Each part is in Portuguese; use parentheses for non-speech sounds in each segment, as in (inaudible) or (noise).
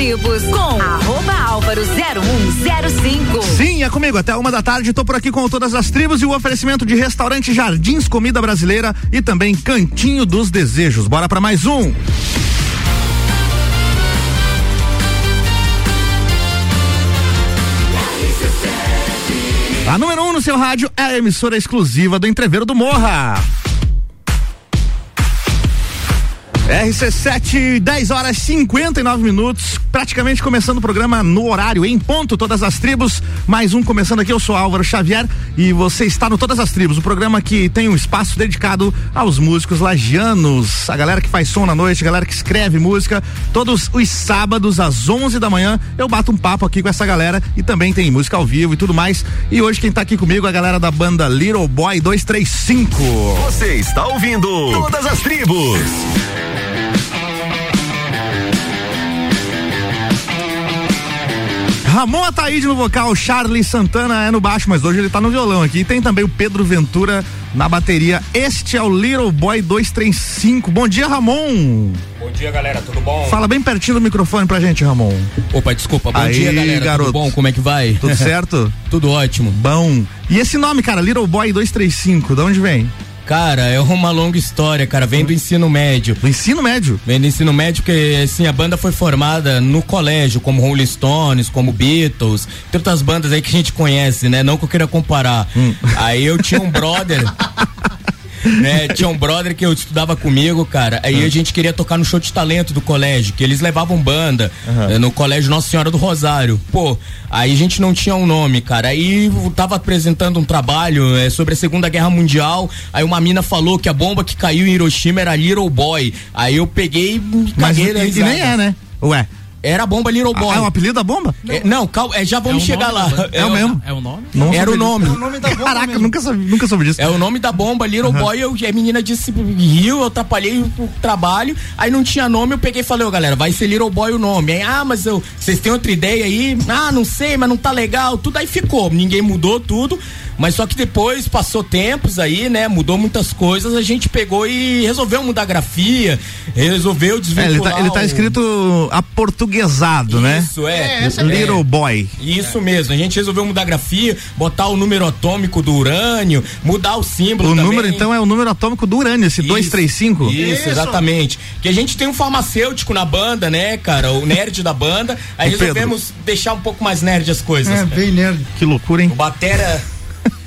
Tribos com arroba álvaro 0105. Sim, é comigo. Até uma da tarde, tô por aqui com todas as tribos e o oferecimento de restaurante Jardins Comida Brasileira e também Cantinho dos Desejos. Bora para mais um. A número 1 um no seu rádio é a emissora exclusiva do Entreveiro do Morra. RC7, 10 horas 59 minutos, praticamente começando o programa no horário, em ponto, todas as tribos. Mais um começando aqui, eu sou Álvaro Xavier e você está no Todas as Tribos, o programa que tem um espaço dedicado aos músicos lagianos, a galera que faz som na noite, a galera que escreve música. Todos os sábados às 11 da manhã eu bato um papo aqui com essa galera e também tem música ao vivo e tudo mais. E hoje quem tá aqui comigo é a galera da banda Little Boy 235. Você está ouvindo Todas as Tribos. Ramon Ataíde no vocal, Charlie Santana é no baixo, mas hoje ele tá no violão aqui. E tem também o Pedro Ventura na bateria. Este é o Little Boy 235. Bom dia, Ramon. Bom dia, galera, tudo bom? Fala bem pertinho do microfone pra gente, Ramon. Opa, desculpa. Bom Aí, dia, galera. garoto. Tudo bom? Como é que vai? Tudo certo? (laughs) tudo ótimo. Bom. E esse nome, cara, Little Boy 235, de onde vem? Cara, é uma longa história, cara. Vem do ensino médio. Do ensino médio? Vem do ensino médio porque, assim, a banda foi formada no colégio, como Rolling Stones, como Beatles, tem outras bandas aí que a gente conhece, né? Não que eu queira comparar. Hum. Aí eu tinha um brother. (laughs) né? Tinha um brother que eu estudava comigo, cara. Aí Hum. a gente queria tocar no show de talento do colégio, que eles levavam banda eh, no colégio Nossa Senhora do Rosário. Pô, aí a gente não tinha um nome, cara. Aí eu tava apresentando um trabalho eh, sobre a Segunda Guerra Mundial. Aí uma mina falou que a bomba que caiu em Hiroshima era Little Boy. Aí eu peguei e me Mas caguei na e, e nem é, né? Ué. Era a bomba Little Boy. Ah, é o apelido da bomba? É, não, calma, é, já vamos É o chegar nome lá. da banda. É o mesmo? É o nome? Não Era o nome. disso. Caraca, nunca soube, nunca soube disso. É o nome da bomba, Little Boy, eu, a menina disse riu, eu atrapalhei o trabalho, aí não tinha nome, eu peguei e falei, ô galera, vai ser Little Boy o nome. Aí, ah, mas eu, vocês têm outra ideia aí? Ah, não sei, mas não tá legal, tudo aí ficou, ninguém mudou tudo, mas só que depois passou tempos aí, né, mudou muitas coisas, a gente pegou e resolveu mudar a grafia, resolveu É, desvincular ele, tá, ele tá o- escrito aportuguesado, né? Isso, é. Little Boy. Isso mesmo, a gente resolveu mudar a grafia, botar o número atômico do urânio, mudar o símbolo O também. número, então, é o número atômico do urânio, esse 235. Isso, exatamente. Que a gente tem um farmacêutico na banda, né, cara? O nerd da banda. Aí O Pedro. resolvemos deixar um pouco mais nerd as coisas. É, bem nerd. Que loucura, hein? O batera.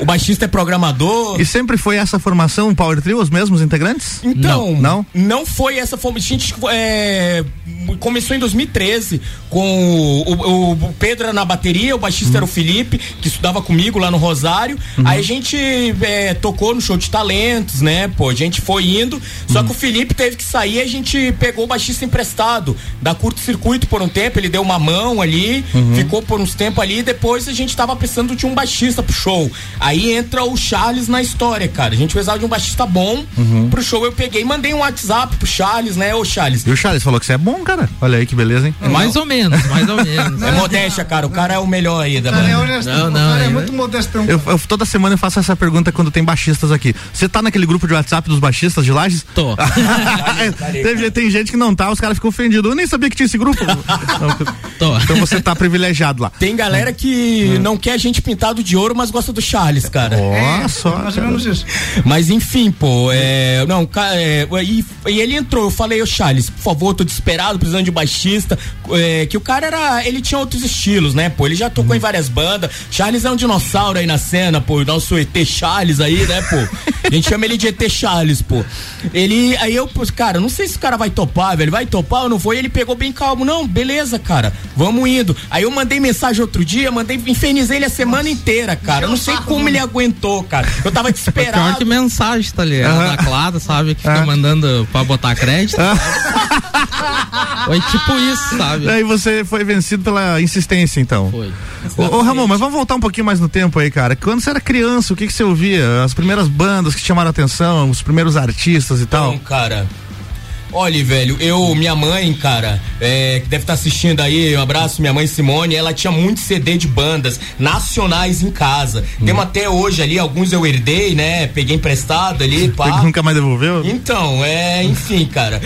o baixista é programador. E sempre foi essa formação, o Power Trio, os mesmos integrantes? Então, Não? não foi essa forma. A gente é, começou em 2013 com o, o- o Pedro era na bateria, o baixista era o Felipe, que estudava comigo lá no Rosário. Aí a gente é, tocou no show de talentos, né? Pô, a gente foi indo. Só que o Felipe teve que sair, a gente pegou o baixista emprestado da curto-circuito por um tempo. Ele deu uma mão ali, ficou por uns tempos ali. E depois a gente tava precisando de um baixista pro show. Aí entra o Charles na história, cara. A gente precisava de um baixista bom pro show. Eu peguei, mandei um WhatsApp pro Charles, né? Ô, Charles. E o Charles falou que você é bom, cara. Olha aí que beleza, hein? Mais ou menos, mais ou menos. É modéstia, cara. O cara é o melhor aí da banda. Não, não, é é- muito modestão. Eu, eu- toda semana eu faço essa pergunta quando tem baixistas aqui. Você tá naquele grupo de WhatsApp dos baixistas de Lages? Tô. (laughs) tem, tem gente que não tá, os caras ficam ofendidos. Eu nem sabia que tinha esse grupo. Tô. então você tá privilegiado lá. Tem galera que não quer a gente pintado de ouro, mas gosta do Charles, cara. Ó, só. Mais ou menos isso. Mas enfim, pô, é. Não, ca- é, e, e ele entrou, eu falei, ô Charles, por favor, tô desesperado, precisando de baixista. É, que o cara era. Ele tinha outros estilos, né, pô? Ele já tocou em várias bandas. Charles é um dinossauro aí na cena, pô. O nosso ET Charles aí, né, pô? A gente chama ele de ET Charles, pô. Ele. Aí eu, cara, não sei se o cara vai topar, velho. Vai topar ou não vou? E ele pegou bem calmo. Não, beleza, cara. Vamos indo. Aí eu mandei mensagem outro dia, mandei, infernizei ele a semana inteira, cara. Eu não sei como ele aguentou, cara. Eu tava (laughs) Pior desesperado. que mensagem, tá ligado? Aham. Da Clara, sabe? Que fica mandando pra botar crédito. (laughs) Foi tipo isso, sabe? Daí você foi vencido pela insistência, então. Foi. Ô, ô, Ramon, mas vamos voltar um pouquinho mais no tempo aí, cara. Quando você era criança, o que, que você ouvia? As primeiras bandas que chamaram a atenção, os primeiros artistas e tal? Então, cara. Olha, velho, eu, minha mãe, cara, é, que deve estar tá assistindo aí, um abraço, minha mãe Simone, ela tinha muito CD de bandas nacionais em casa. Hum. Temos até hoje ali, alguns eu herdei, né? Peguei emprestado ali, (laughs) pá. Nunca mais devolveu? Então, é, enfim, cara.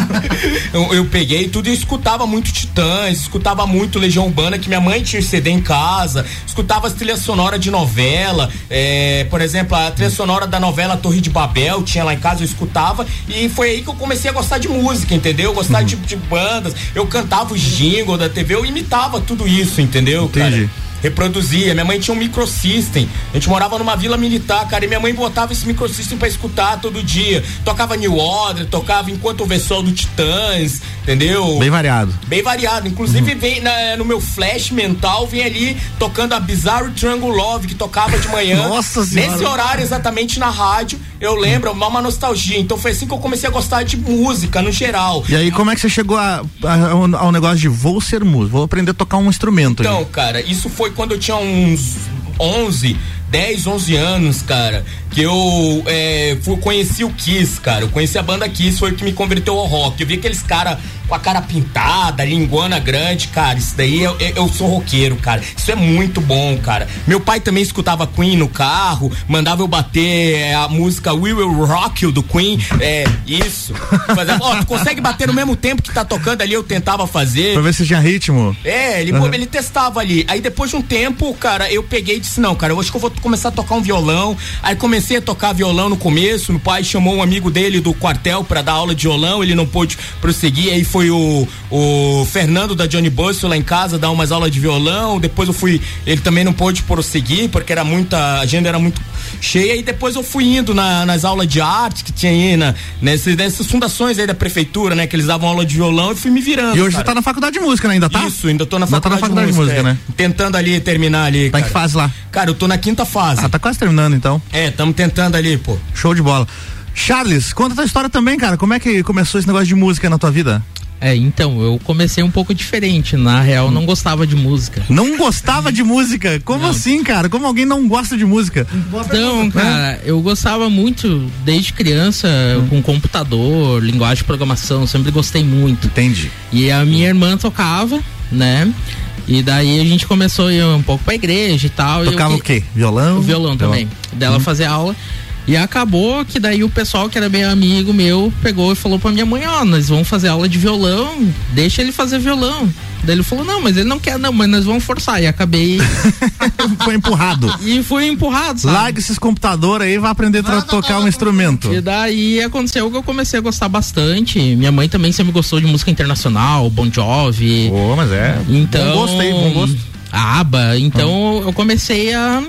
(laughs) eu, eu, peguei tudo e escutava muito Titãs, escutava muito Legião Urbana, que minha mãe tinha CD em casa, escutava as trilhas sonoras de novela, é, por exemplo, a trilha sonora da novela Torre de Babel, tinha lá em casa, eu escutava, e foi aí que eu comecei a gostar de música, entendeu? Gostar uhum. de, de, bandas. Eu cantava os jingles da TV, eu imitava tudo isso, entendeu? Entendi. Cara? Reproduzia. Minha mãe tinha um microsystem. A gente morava numa vila militar, cara, e minha mãe botava esse microsystem para escutar todo dia. Tocava New Order, tocava enquanto o Vessol do Titãs, entendeu? Bem variado. Bem variado. Inclusive, uhum. vem na, no meu flash mental, vem ali tocando a Bizarre Triangle Love, que tocava de manhã. (laughs) Nossa senhora. Nesse horário, exatamente na rádio, eu lembro, uma, uma nostalgia. Então foi assim que eu comecei a gostar de música, no geral. E aí, como é que você chegou a, a, ao negócio de vou ser músico, vou aprender a tocar um instrumento? Então, cara, isso foi quando eu tinha uns 11, 10, 11 anos, cara, que eu é, fui, conheci o Kiss, cara. Eu conheci a banda Kiss, foi o que me converteu ao rock. Eu vi aqueles caras com a cara pintada, linguana grande, cara. Isso daí eu, eu, sou roqueiro, cara. Isso é muito bom, cara. Meu pai também escutava Queen no carro, mandava eu bater é, a música We Will Rock You do Queen. É, isso. Fazia, ó, tu consegue bater no mesmo tempo que tá tocando ali, eu tentava fazer. Pra ver se tinha ritmo. É, ele, uhum. ele testava ali. Aí depois de um tempo, cara, eu peguei e disse: não, cara, eu acho que eu vou começar a tocar um violão. Aí comecei a tocar violão no começo. Meu pai chamou um amigo dele do quartel para dar aula de violão, ele não pôde prosseguir. Aí foi o, o Fernando da Johnny Busso lá em casa dar umas aulas de violão. Depois eu fui, ele também não pôde prosseguir porque era muita, a agenda era muito cheia. E depois eu fui indo na, nas aulas de arte que tinha aí na, nessas, nessas fundações aí da prefeitura, né? Que eles davam aula de violão e fui me virando. E hoje cara. você tá na faculdade de música, né? Ainda tá? Isso, ainda tô na faculdade, tá na faculdade de, música, de música, é, né? Tentando ali terminar ali. Tá em que fase lá? Cara, eu tô na quinta fase. Ah, tá quase terminando então. É, estamos tentando ali, pô. Show de bola. Charles, conta a tua história também, cara. Como é que começou esse negócio de música na tua vida? É, então, eu comecei um pouco diferente. Na real, não gostava de música. Não gostava de música? Como não. assim, cara? Como alguém não gosta de música? Então, cara, eu gostava muito desde criança hum. com computador, linguagem de programação, sempre gostei muito. Entendi. E a minha irmã tocava, né? E daí a gente começou a ir um pouco pra igreja e tal. Tocava eu, o quê? Violão? Violão também. Violão. Dela hum. fazer aula. E acabou que daí o pessoal que era bem amigo meu pegou e falou pra minha mãe, ó, oh, nós vamos fazer aula de violão, deixa ele fazer violão. Daí ele falou, não, mas ele não quer, não, mas nós vamos forçar. E acabei. (laughs) foi empurrado. E fui empurrado, sabe? Larga esses computadores aí e vai aprender a tocar um instrumento. E daí aconteceu que eu comecei a gostar bastante. Minha mãe também sempre gostou de música internacional, Bon Jovi. Pô, oh, mas é. Então. Bom gosto aí, bom gosto. Aba. Então eu comecei a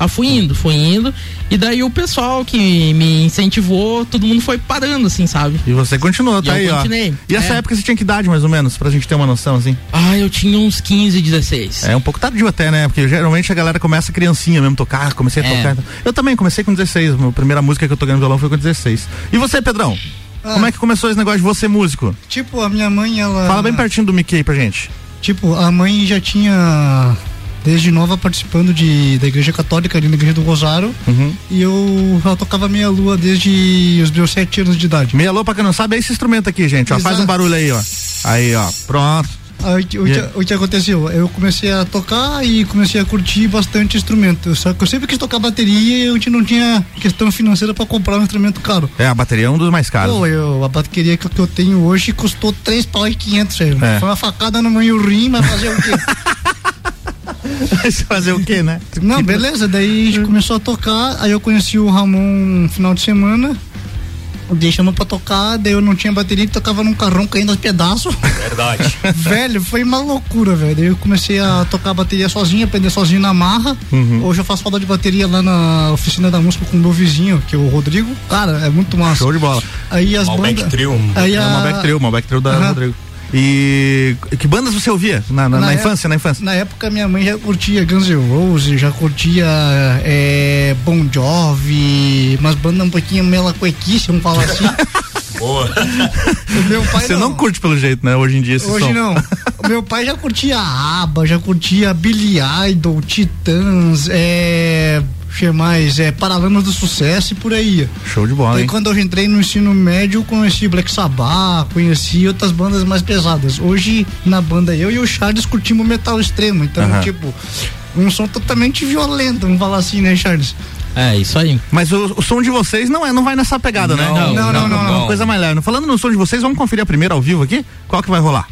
ah, fui indo, fui indo. E daí o pessoal que me incentivou, todo mundo foi parando, assim, sabe? E você continuou, tá aí, continuei. ó. E essa é. época você tinha que idade, mais ou menos, pra gente ter uma noção, assim? Ah, eu tinha uns 15, 16. É um pouco tardio até, né? Porque geralmente a galera começa criancinha mesmo, tocar, comecei a é. tocar. Eu também comecei com 16, a primeira música que eu toquei no violão foi com 16. E você, Pedrão? Ah. Como é que começou esse negócio de você músico? Tipo, a minha mãe, ela. Fala bem pertinho do Mickey pra gente. Tipo, a mãe já tinha desde nova participando de, da igreja católica ali na igreja do Rosário. Uhum. E eu, eu tocava meia lua desde os meus sete anos de idade. Meia lua, pra quem não sabe, é esse instrumento aqui, gente. Ó, faz um barulho aí, ó. Aí, ó. Pronto. Aí, o, yeah. o, que aconteceu? Eu comecei a tocar e comecei a curtir bastante instrumento. Só que eu sempre quis tocar bateria e eu não tinha questão financeira para comprar um instrumento caro. É, a bateria é um dos mais caros. Pô, eu, a bateria que, que eu tenho hoje custou 3 pau e 500 é. Foi uma facada no meu rim, mas fazer o quê? (laughs) fazer o quê, né? Não, beleza, daí a gente começou a tocar, aí eu conheci o Ramon no final de semana, deixando pra tocar, daí eu não tinha bateria, tocava num carrão caindo aos pedaços. Verdade. (laughs) velho, foi uma loucura, velho. Daí eu comecei a tocar bateria sozinho, aprender sozinho na marra. Uhum. Hoje eu faço falta de bateria lá na oficina da música com o meu vizinho, que é o Rodrigo. Cara, é muito massa. Show de bola. Aí as Malbec bandas. Trio. Aí a... É Malbec Trio, Malbec Trio da uhum. Rodrigo. E que bandas você ouvia na, na, na, na infância, na infância? Na época minha mãe já curtia Guns N' Roses, já curtia é, Bon Jovi, umas bandas um pouquinho melacuequice, vamos falar assim. (laughs) Boa. meu pai Você não. não. curte pelo jeito, né? Hoje em dia. Hoje som. não. O meu pai já curtia ABBA, já curtia Billy Idol, Titãs, é mais é, Paralamas do Sucesso e por aí. Show de bola, hein? quando eu entrei no ensino médio, conheci Black Sabbath, conheci outras bandas mais pesadas. Hoje, na banda, eu e o Charles curtimos metal extremo. Então, tipo, um som totalmente violento, vamos falar assim, né, Charles? É, isso aí. Mas o, o som de vocês não é, não vai nessa pegada, né? Não, não, não, não, É uma coisa mais leve. Falando no som de vocês, vamos conferir a primeira ao vivo aqui? Qual que vai rolar?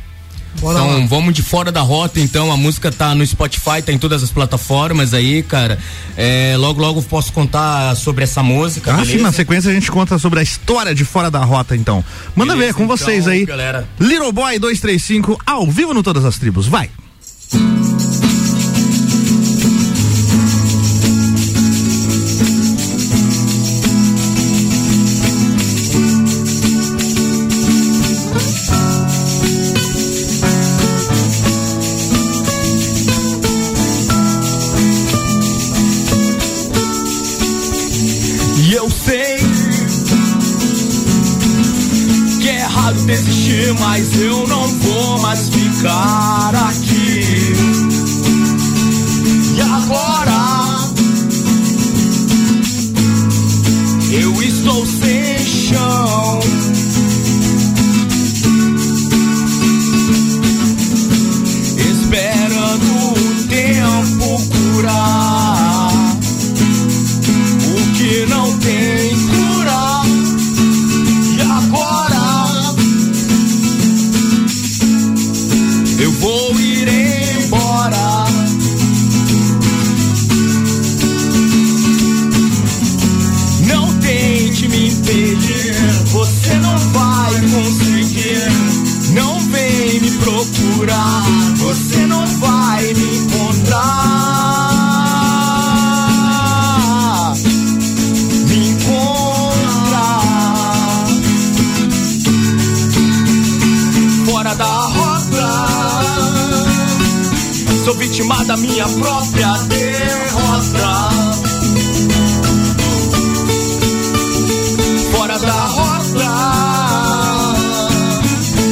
Bora Então lá. vamos de fora da rota, então. A música tá no Spotify, tá em todas as plataformas aí, cara. É, logo, logo posso contar sobre essa música. Ah, beleza? sim, na sequência a gente conta sobre a história de Fora da Rota, então. Manda Beleza, ver com então, vocês aí. galera. Little Boy 235, ao vivo no Todas as Tribos. Vai! E mais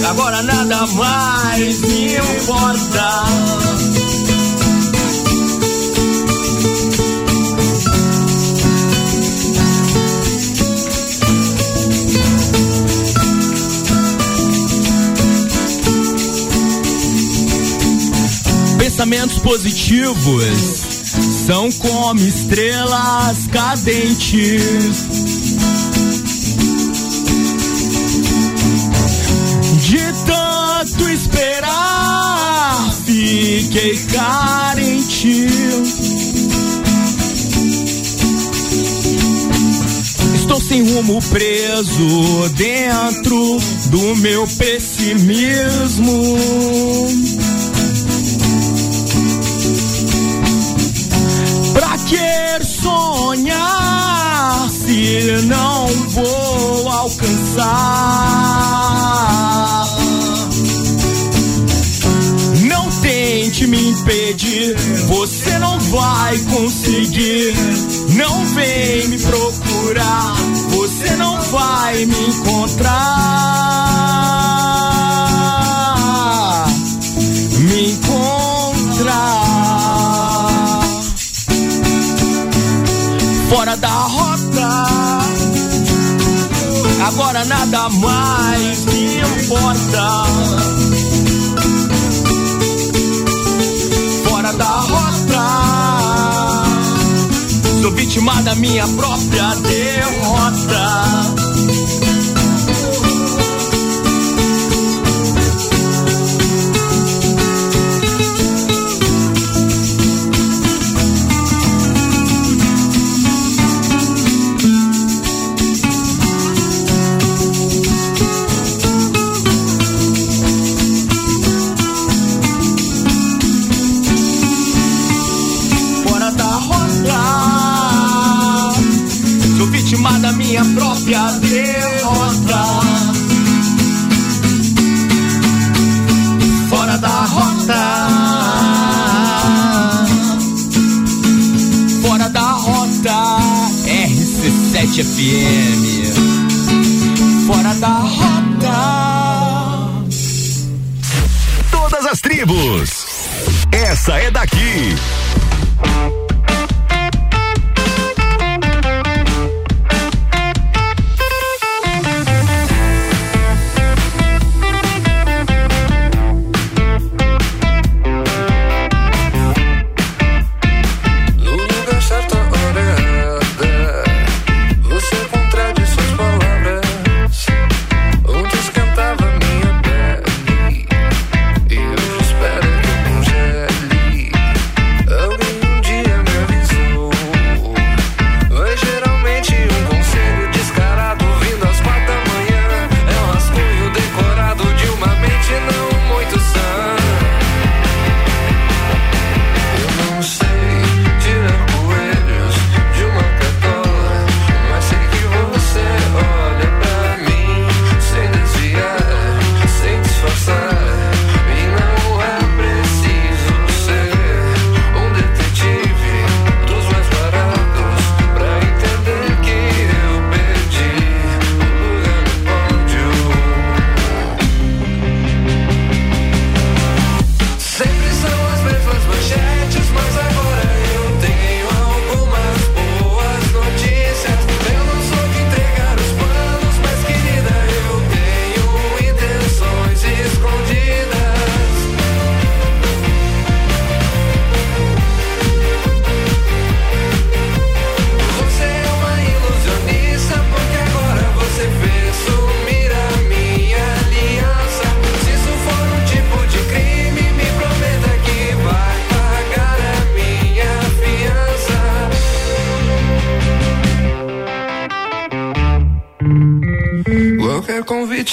Agora nada mais me importa. Pensamentos positivos são como estrelas cadentes. Esperar, fiquei carente. Estou sem rumo preso dentro do meu pessimismo. Pra que sonhar se não vou alcançar? Me impedir, você não vai conseguir. Não vem me procurar, você não vai me encontrar. Me encontrar fora da rota. Agora nada mais me importa. Sou vítima da minha própria derrota. Minha própria derrota. Fora da rota. Fora da rota. RC7 FM. Fora da rota. Todas as tribos. Essa é daqui.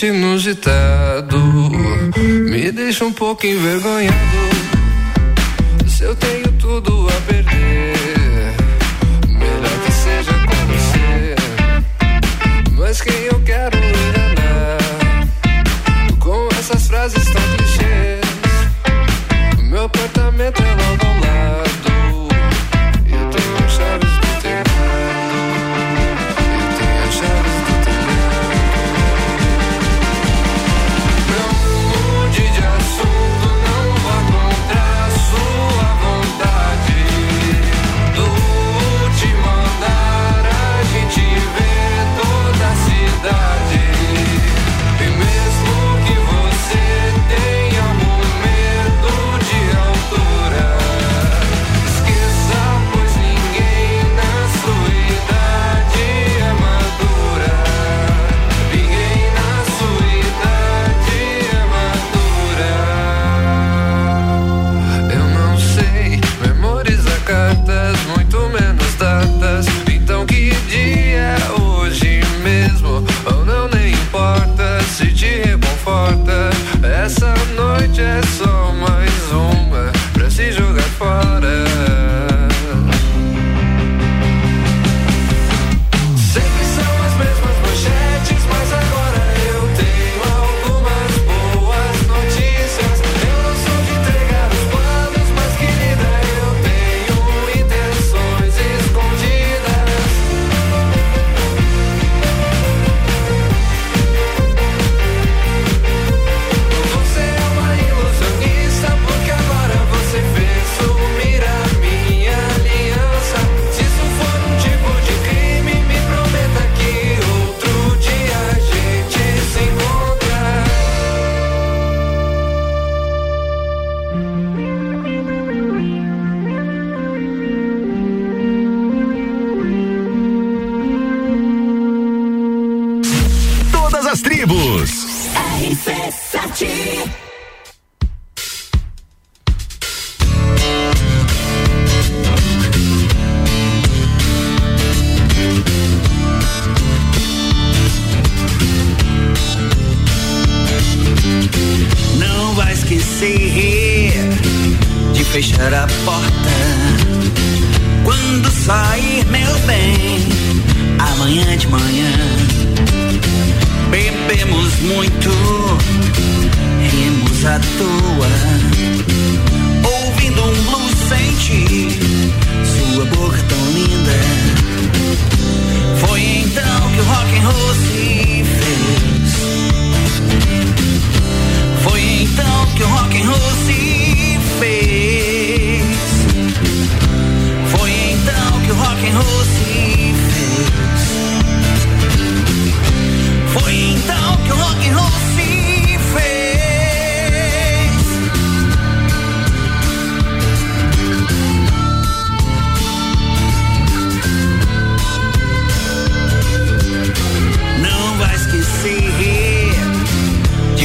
inusitado me deixa um pouco envergonhado.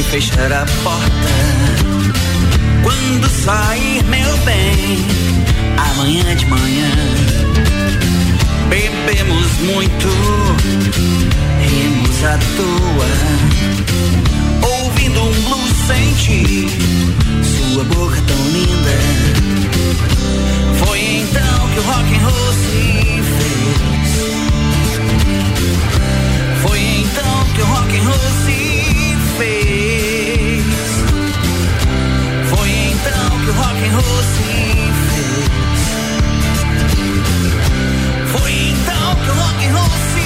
fechar a porta. Quando sair, meu bem, amanhã de manhã. Bebemos muito, rimos à toa. Ouvindo um blues sem ti, sua boca tão linda. Foi então que o rock and roll se fez. Foi então que o rock and roll se rock and roll se fez. Foi então que o rock and roll se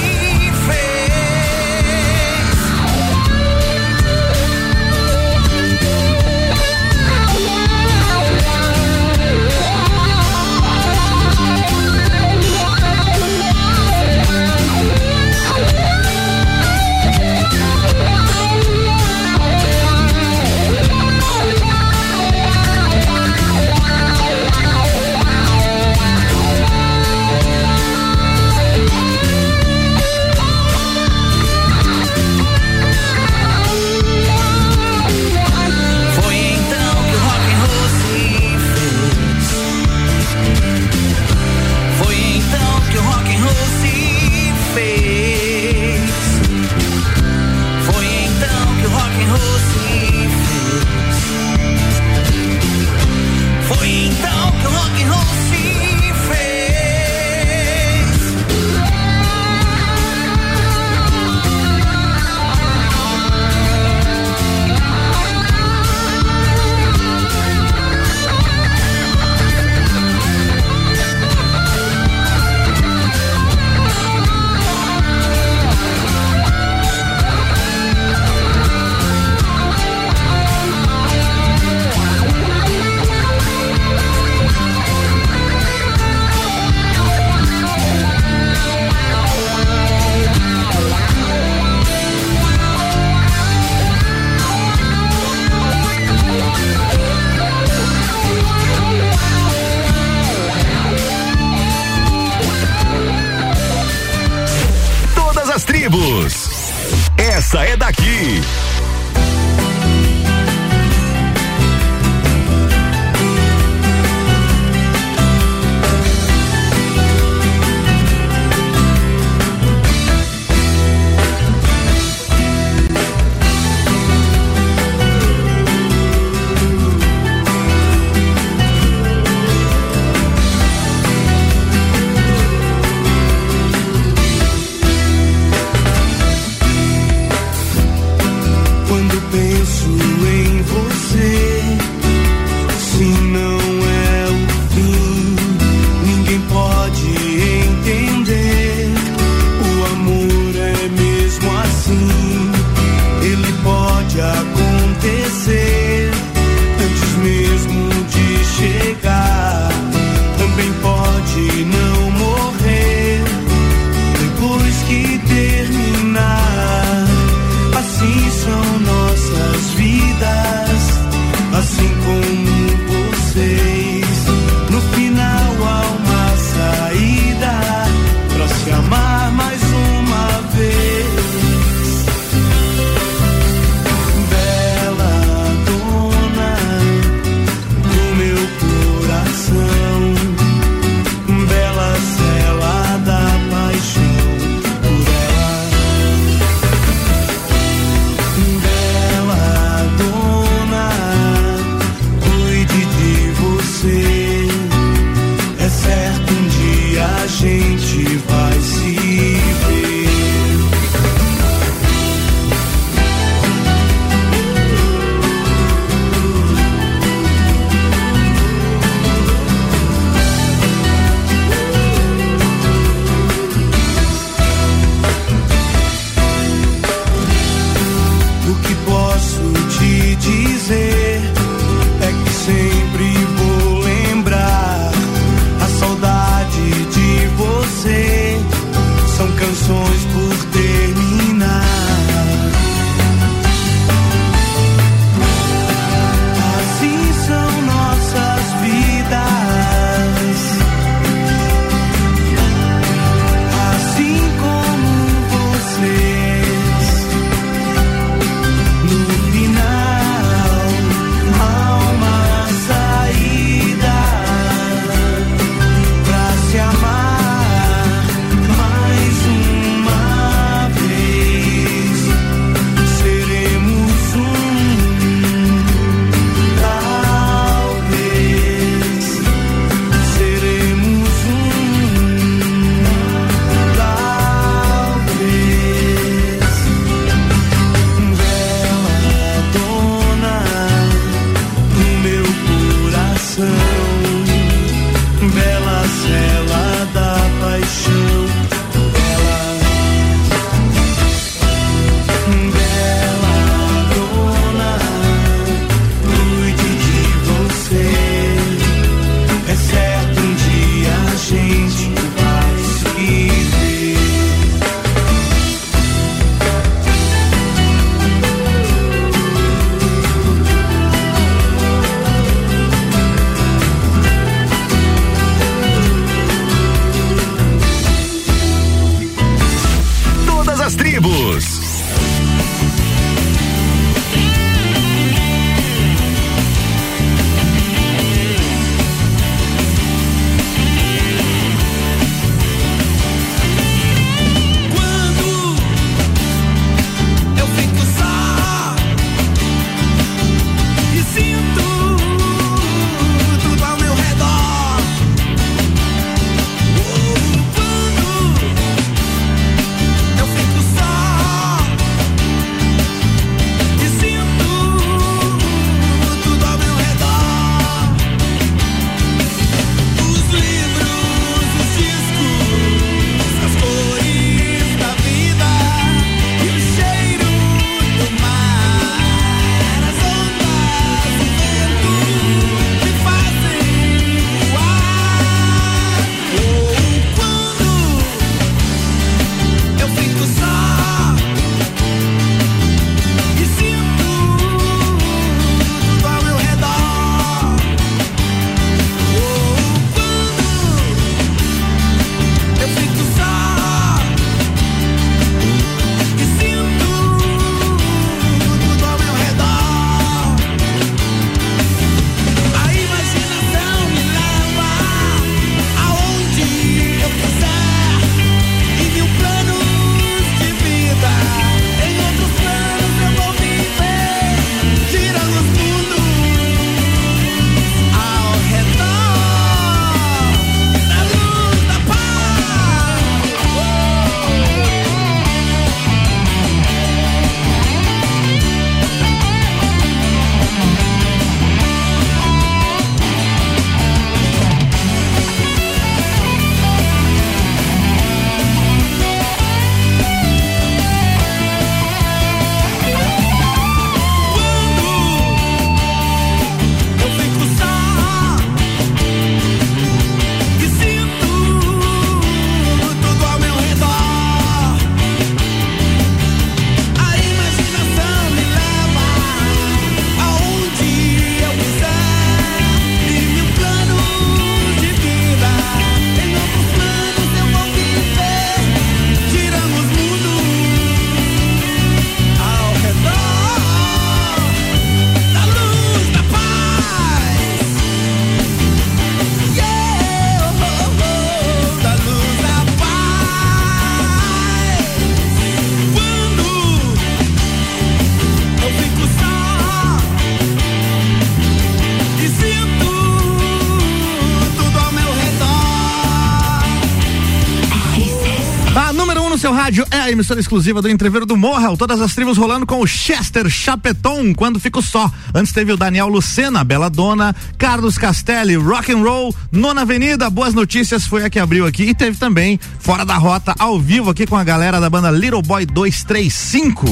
emissora exclusiva do Entreveiro do Morra. Todas as tribos rolando com o Chester Chapeton, quando fico só. Antes teve o Daniel Lucena, Bela Dona, Carlos Castelli, Rock and Roll, Nona Avenida, Boas Notícias foi a que abriu aqui. E teve também Fora da Rota, ao vivo aqui com a galera da banda Little Boy 235.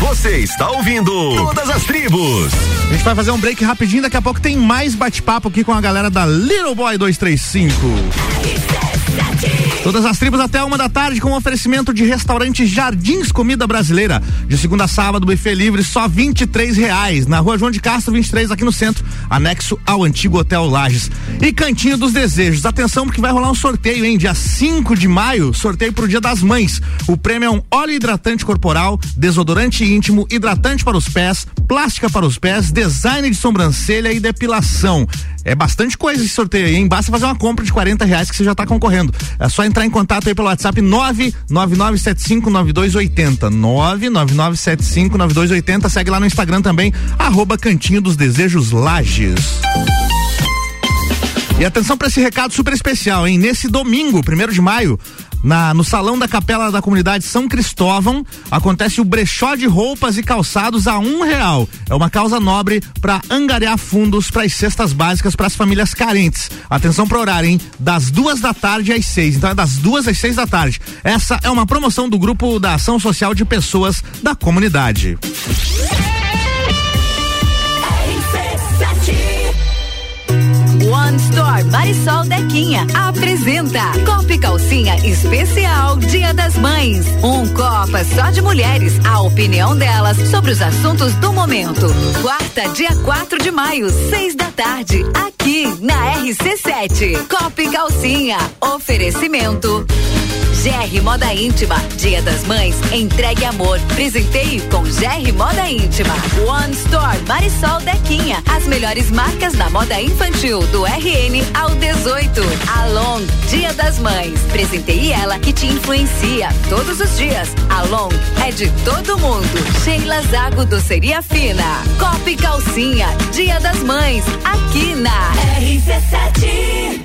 Você está ouvindo Todas as Tribos. A gente vai fazer um break rapidinho, daqui a pouco tem mais bate-papo aqui com a galera da Little Boy 235. Todas as tribos até uma da tarde com oferecimento de restaurante Jardins Comida Brasileira. De segunda a sábado, buffet livre, só R$ reais. Na rua João de Castro, 23, aqui no centro, anexo ao antigo Hotel Lages. E Cantinho dos Desejos. Atenção, porque vai rolar um sorteio, hein? Dia 5 de maio, sorteio pro Dia das Mães. O prêmio é um óleo hidratante corporal, desodorante íntimo, hidratante para os pés, plástica para os pés, design de sobrancelha e depilação. É bastante coisa esse sorteio hein? Basta fazer uma compra de 40 reais que você já está concorrendo. É só entrar em contato aí pelo WhatsApp 999759280. 999759280. Segue lá no Instagram também, arroba Cantinho dos Desejos Lages. E atenção para esse recado super especial, hein? Nesse domingo, primeiro de maio, na, no salão da capela da comunidade São Cristóvão acontece o brechó de roupas e calçados a um real. É uma causa nobre para angariar fundos para as cestas básicas para as famílias carentes. Atenção para horário, hein? Das duas da tarde às seis. Então é das duas às seis da tarde. Essa é uma promoção do grupo da Ação Social de Pessoas da Comunidade. One Store Marisol Dequinha apresenta Copa e Calcinha Especial Dia das Mães. Um Copa só de mulheres. A opinião delas sobre os assuntos do momento. Quarta, dia 4 de maio, seis da tarde, aqui na RC7. Copa e Calcinha. Oferecimento. GR Moda Íntima, Dia das Mães, entregue amor, presenteie com GR Moda Íntima. One Store Marisol Dequinha, as melhores marcas da moda infantil do RN ao 18. Along, Dia das Mães, presenteie ela que te influencia todos os dias. Along é de todo mundo. Sheila Zago Doceria Fina, Copa e Calcinha, Dia das Mães, aqui na RC7.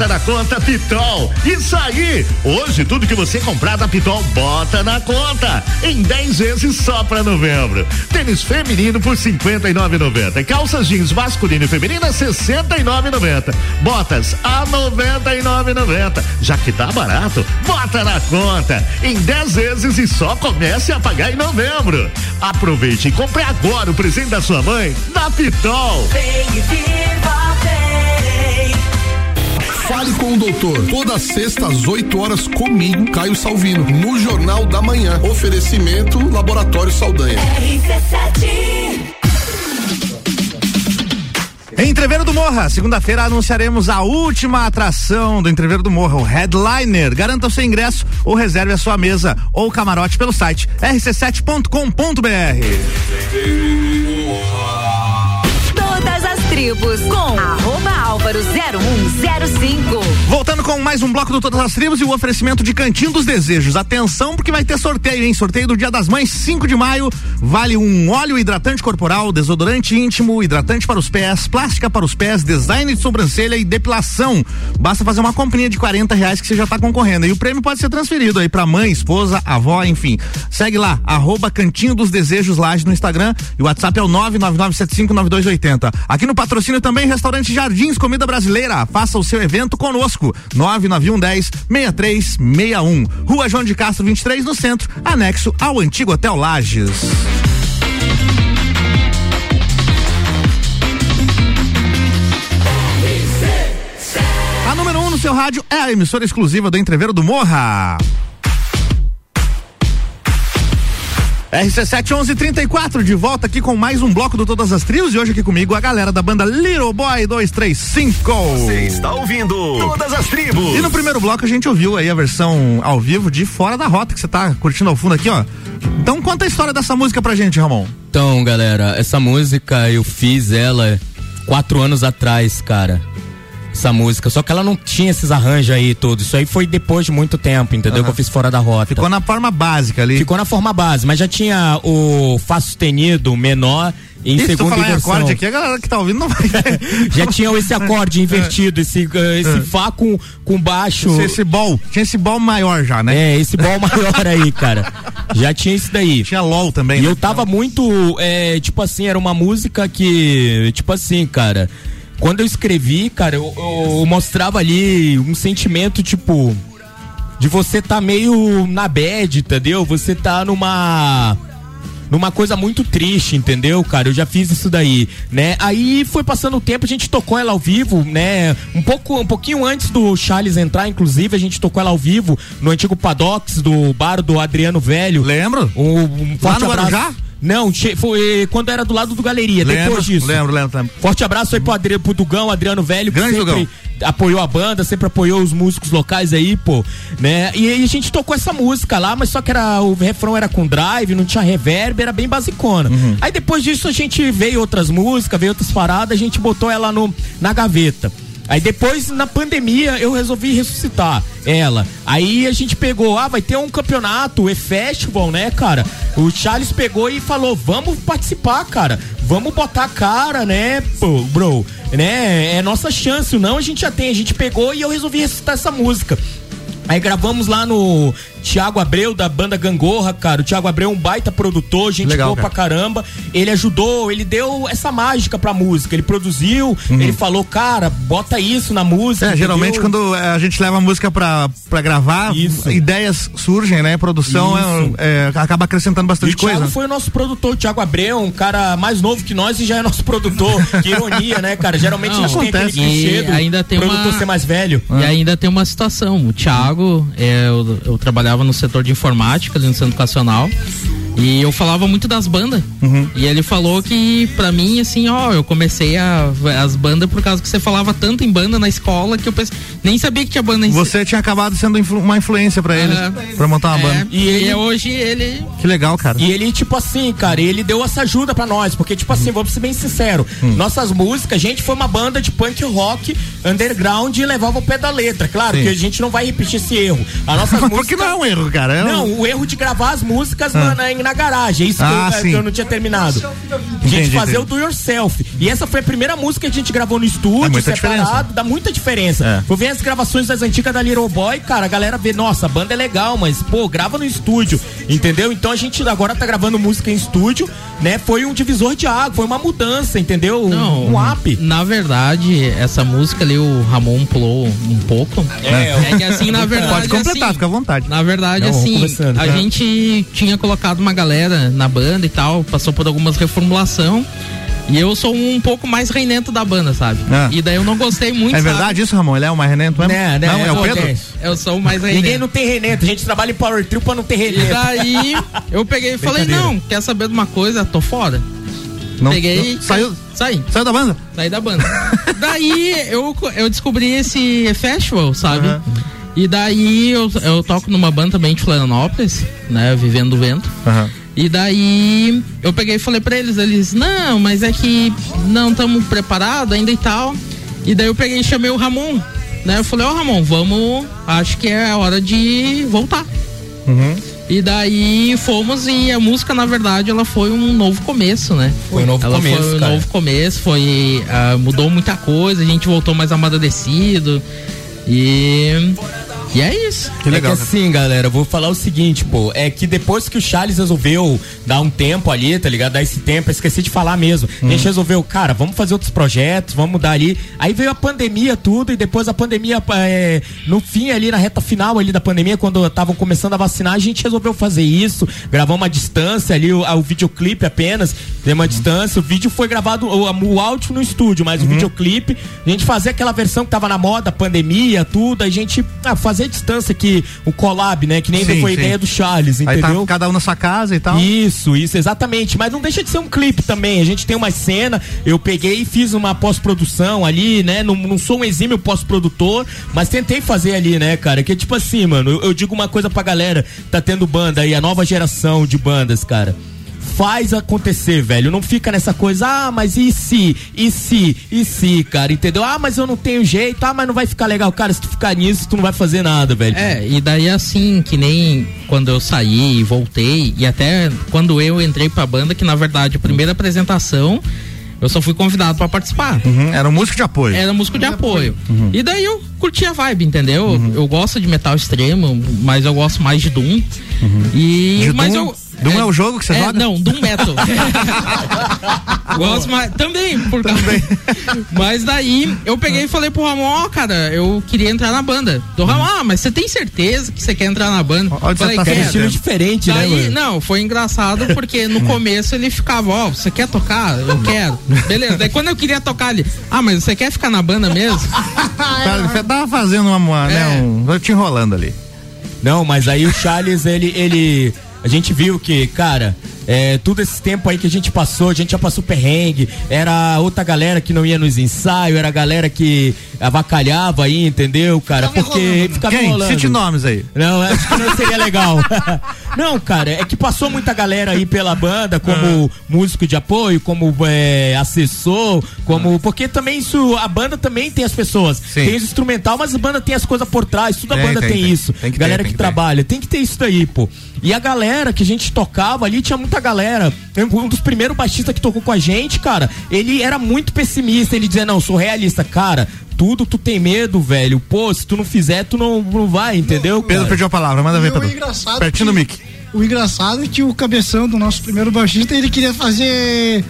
Bota na conta Pitol. Isso aí! Hoje tudo que você comprar da Pitol bota na conta. Em 10 vezes só pra novembro. Tênis feminino por 59,90. Calças jeans masculino e feminina 69,90. Botas a 99,90. Já que tá barato, bota na conta. Em 10 vezes e só comece a pagar em novembro. Aproveite e compre agora o presente da sua mãe na Pitol. Fale com o doutor. Toda sexta às 8 horas comigo, Caio Salvino, no Jornal da Manhã. Oferecimento Laboratório Saldanha. Entreveiro do Morra, segunda-feira anunciaremos a última atração do Entreveiro do Morra, o Headliner. Garanta o seu ingresso ou reserve a sua mesa ou camarote pelo site rc7.com.br. Tribos com arroba álvaro 0105. Voltando com mais um bloco do Todas as Tribos e o oferecimento de Cantinho dos Desejos. Atenção, porque vai ter sorteio, hein? Sorteio do Dia das Mães, 5 de maio. Vale um óleo hidratante corporal, desodorante íntimo, hidratante para os pés, plástica para os pés, design de sobrancelha e depilação. Basta fazer uma comprinha de 40 reais que você já está concorrendo. E o prêmio pode ser transferido aí para mãe, esposa, avó, enfim. Segue lá, arroba Cantinho dos Desejos Laje no Instagram e o WhatsApp é o 999759280. Aqui no patrocínio também Restaurante Jardins Comida Brasileira. Faça o seu evento conosco. 99110 6361. Rua João de Castro 23 no centro, anexo ao antigo Hotel Lages. A número 1 um no seu rádio é a emissora exclusiva do Entreveiro do Morra. RC7 1134, de volta aqui com mais um bloco do Todas as Trios e hoje aqui comigo a galera da banda Little Boy 235. Você está ouvindo Todas as Tribos. E no primeiro bloco a gente ouviu aí a versão ao vivo de Fora da Rota, que você tá curtindo ao fundo aqui, ó. Então conta a história dessa música pra gente, Ramon. Então, galera, essa música eu fiz ela quatro anos atrás, cara. Essa música. Só que ela não tinha esses arranjos aí todos. Isso aí foi depois de muito tempo, entendeu? Aham. Que eu fiz fora da rota. Ficou na forma básica ali. Ficou na forma base, mas já tinha o Fá sustenido, menor, em E tu segunda falar em inversão. acorde aqui, a galera que tá ouvindo não vai (laughs) Já tinha esse acorde invertido, esse, uh, esse Fá com, com baixo. Esse, esse bol, tinha esse bol maior já, né? É, esse bol maior aí, cara. Já tinha isso daí. Tinha LOL também. E né? eu tava muito, é, tipo assim, era uma música que, tipo assim, cara, quando eu escrevi, cara, eu, eu mostrava ali um sentimento, tipo, de você tá meio na bad, entendeu? Você tá numa numa coisa muito triste, entendeu, cara? Eu já fiz isso daí, né? Aí foi passando o tempo, a gente tocou ela ao vivo, né? Um pouco, um pouquinho antes do Charles entrar, inclusive, a gente tocou ela ao vivo no antigo Padox do bar do Adriano Velho. Lembro? Um, um forte no abraço. Guarujá? Não, foi quando era do lado do Galeria, Lembro, depois disso. lembro, lembro, lembro. Forte abraço aí pro, Adri, pro Dugão, Adriano Velho, que Grande sempre Dugão. apoiou a banda, sempre apoiou os músicos locais aí, pô, né? E aí a gente tocou essa música lá, mas só que era o refrão era com drive, não tinha reverb, era bem basicona. Uhum. Aí depois disso a gente veio outras músicas, veio outras paradas, a gente botou ela no, na gaveta. Aí depois, na pandemia, eu resolvi ressuscitar ela. Aí a gente pegou, ah, vai ter um campeonato, o E-Festival, né, cara? O Charles pegou e falou, vamos participar, cara. Vamos botar a cara, né, pô, bro? Né? É nossa chance, não a gente já tem. A gente pegou e eu resolvi ressuscitar essa música. Aí gravamos lá no Tiago Abreu, da banda Gangorra, cara. O Tiago Abreu é um baita produtor, gente Legal, boa cara. pra caramba. Ele ajudou, ele deu essa mágica pra música. Ele produziu, ele falou, cara, bota isso na música. Uhum. É, geralmente entendeu? quando é, a gente leva a música pra, pra gravar, ideias surgem, né? Produção Isso. é, é, acaba acrescentando E bastante o Thiago coisa. foi o nosso produtor, o Thiago Abreu, um cara mais novo que nós e já é nosso produtor. (laughs) que ironia, né, cara? Geralmente Não, a gente tem aquele acontece. clichê E do ainda tem produtor uma- ser mais velho. E ainda tem uma situação. O Thiago, é, eu, eu trabalhava no setor de informática ali no centro educacional. E eu falava muito das bandas. E ele falou que, pra mim, assim, ó, eu comecei a, as bandas por causa que você falava tanto em banda na escola que eu pense, nem sabia que tinha banda em Você tinha acabado sendo influ- uma influência pra eles, É. pra montar uma É, banda. e ele- hoje ele. Que legal, cara. E ele, tipo assim, cara, ele deu essa ajuda pra nós, porque, tipo assim, vamos ser bem sincero, Hum. nossas músicas, a gente foi uma banda de punk rock underground e levava o pé da letra. Claro Sim. que a gente não vai repetir esse erro. A (laughs) nossa Porque música não é um erro, cara. é um- Não, o erro de gravar as músicas Ah. na, na, na garagem. É isso que, Ah, eu, sim. que eu não tinha terminado. A gente Entendi, fazer entendi. o do yourself. E essa foi a primeira música que a gente gravou no É estúdio, muita separado, diferença. dá muita diferença. É. Vou ver as gravações das antigas da Little Boy, cara, a galera vê, nossa, a banda é legal, mas, pô, grava no estúdio, entendeu? Então a gente agora tá gravando música em estúdio, né? Foi um divisor de água, foi uma mudança, entendeu? Um, um up. Na verdade, essa música ali, o Ramon pulou um pouco. É, É que assim, na (laughs) verdade. Pode completar, assim, fica à vontade. Na verdade, Não, assim, a tá? gente tinha colocado uma galera na banda e tal, passou por algumas reformulação. E eu sou um pouco mais reinento da banda, sabe? Ah. E daí eu não gostei muito. É sabe? verdade isso, Ramon? Ele é o mais renento mesmo? Né, né, não, é o Pedro? acontece. Eu sou o mais reinento. Ninguém não tem renento, a gente trabalha em Power Trio pra não ter E renento. daí (laughs) eu peguei e falei, não, quer saber de uma coisa? Tô fora. Não- Peguei. não- saiu- Saí. Saiu da banda? Saí da banda. daí eu, eu descobri esse festival, sabe? Aham. E daí eu, eu toco numa banda também de Florianópolis, né? Vivendo do Vento. Aham. E daí eu peguei e falei pra eles, eles, não, mas é que não estamos preparados ainda e tal. E daí eu peguei e chamei o Ramon, né? Eu falei, ó Ramon, vamos, acho que é a hora de voltar. E daí fomos e a música, na verdade, ela foi um novo começo, né? Foi um novo ela começo, Foi um cara. novo começo, foi. ah, mudou muita coisa, a gente voltou mais amadurecido. E. E é isso. é que assim, galera, eu vou falar o seguinte, pô, é que depois que o Charles resolveu dar um tempo ali, tá ligado? Dar esse tempo, eu esqueci de falar mesmo. A gente resolveu, cara, vamos fazer outros projetos, vamos mudar ali. Aí veio a pandemia, tudo, e depois a pandemia, é, no fim ali, na reta final ali da pandemia, quando estavam começando a vacinar, a gente resolveu fazer isso, gravar uma distância ali, o, o videoclipe apenas, tem uma distância, o vídeo foi gravado, o, o áudio no estúdio, mas o videoclipe, a gente fazer aquela versão que tava na moda, pandemia, tudo, a gente ah, fazer a distância aqui, o collab, né, que nem Sim, foi a sim. ideia do Charles, Aí entendeu? tá cada um na sua casa e tal. Isso, isso, exatamente. Mas não deixa de ser um clipe também. A gente tem uma cena, eu peguei e fiz uma pós-produção ali, né? Não, não sou um exímio pós-produtor, mas tentei fazer ali, né, cara? Que é tipo assim, mano, eu, eu digo uma coisa pra galera, tá tendo banda aí, a nova geração de bandas, cara. Faz acontecer, velho. Não fica nessa coisa, ah, mas e se? E se? E se, cara? Entendeu? Ah, mas eu não tenho jeito, ah, mas não vai ficar legal. Cara, se tu ficar nisso, tu não vai fazer nada, velho. É, e daí assim, que nem quando eu saí e voltei, e até quando eu entrei pra banda, que na verdade a primeira apresentação eu só fui convidado pra participar. Uhum, Era um músico de apoio. Era músico de apoio. Uhum. E daí eu curti a vibe, entendeu? Eu gosto de metal extremo, mas eu gosto mais de Doom. E De mas Doom? eu Doom é o jogo que você é, joga? Não, Doom Metal. (laughs) gosto mais também, por também. (laughs) Mas daí eu peguei e falei pro Ramon, ó, cara, eu queria entrar na banda. Do Ramon, ah, mas você tem certeza que você quer entrar na banda? Olha, você Falei, tá sendo estilo diferente, né, Daí, mano? não, foi engraçado porque no (laughs) começo ele ficava, ó, você quer tocar? Eu quero. Beleza. Daí quando eu queria tocar ele, ah, mas você quer ficar na banda mesmo? Cara, você tava fazendo uma, né, É. um, te enrolando ali. Não, mas aí o Charles, ele, ele. A gente viu que, cara, é, todo esse tempo aí que a gente passou, a gente já passou perrengue, era outra galera que não ia nos ensaios, era a galera que avacalhava aí, entendeu, cara? Porque ficava Quem? enrolando. Cite nomes aí. Não, acho que não seria legal. (laughs) não, cara, é que passou muita galera aí pela banda, como Ah. músico de apoio, como é, assessor, como. Porque também isso, a banda também tem as pessoas. Tem os instrumental, mas a banda tem as coisas por trás, tudo a Tem, banda tem, tem, tem. isso. Tem que ter, galera tem que, ter. trabalha, tem que ter isso daí, pô. E a galera que a gente tocava ali, tinha muita galera. Um dos primeiros baixistas que tocou com a gente, cara, ele era muito pessimista. Ele dizia, não, sou realista, cara. Tudo tu tem medo, velho. Pô, se tu não fizer, tu não, não vai, entendeu? Pedro pediu a palavra, manda ver, Pedro. Pertinho do que- mic. O engraçado é que o cabeção do nosso primeiro baixista, ele queria fazer.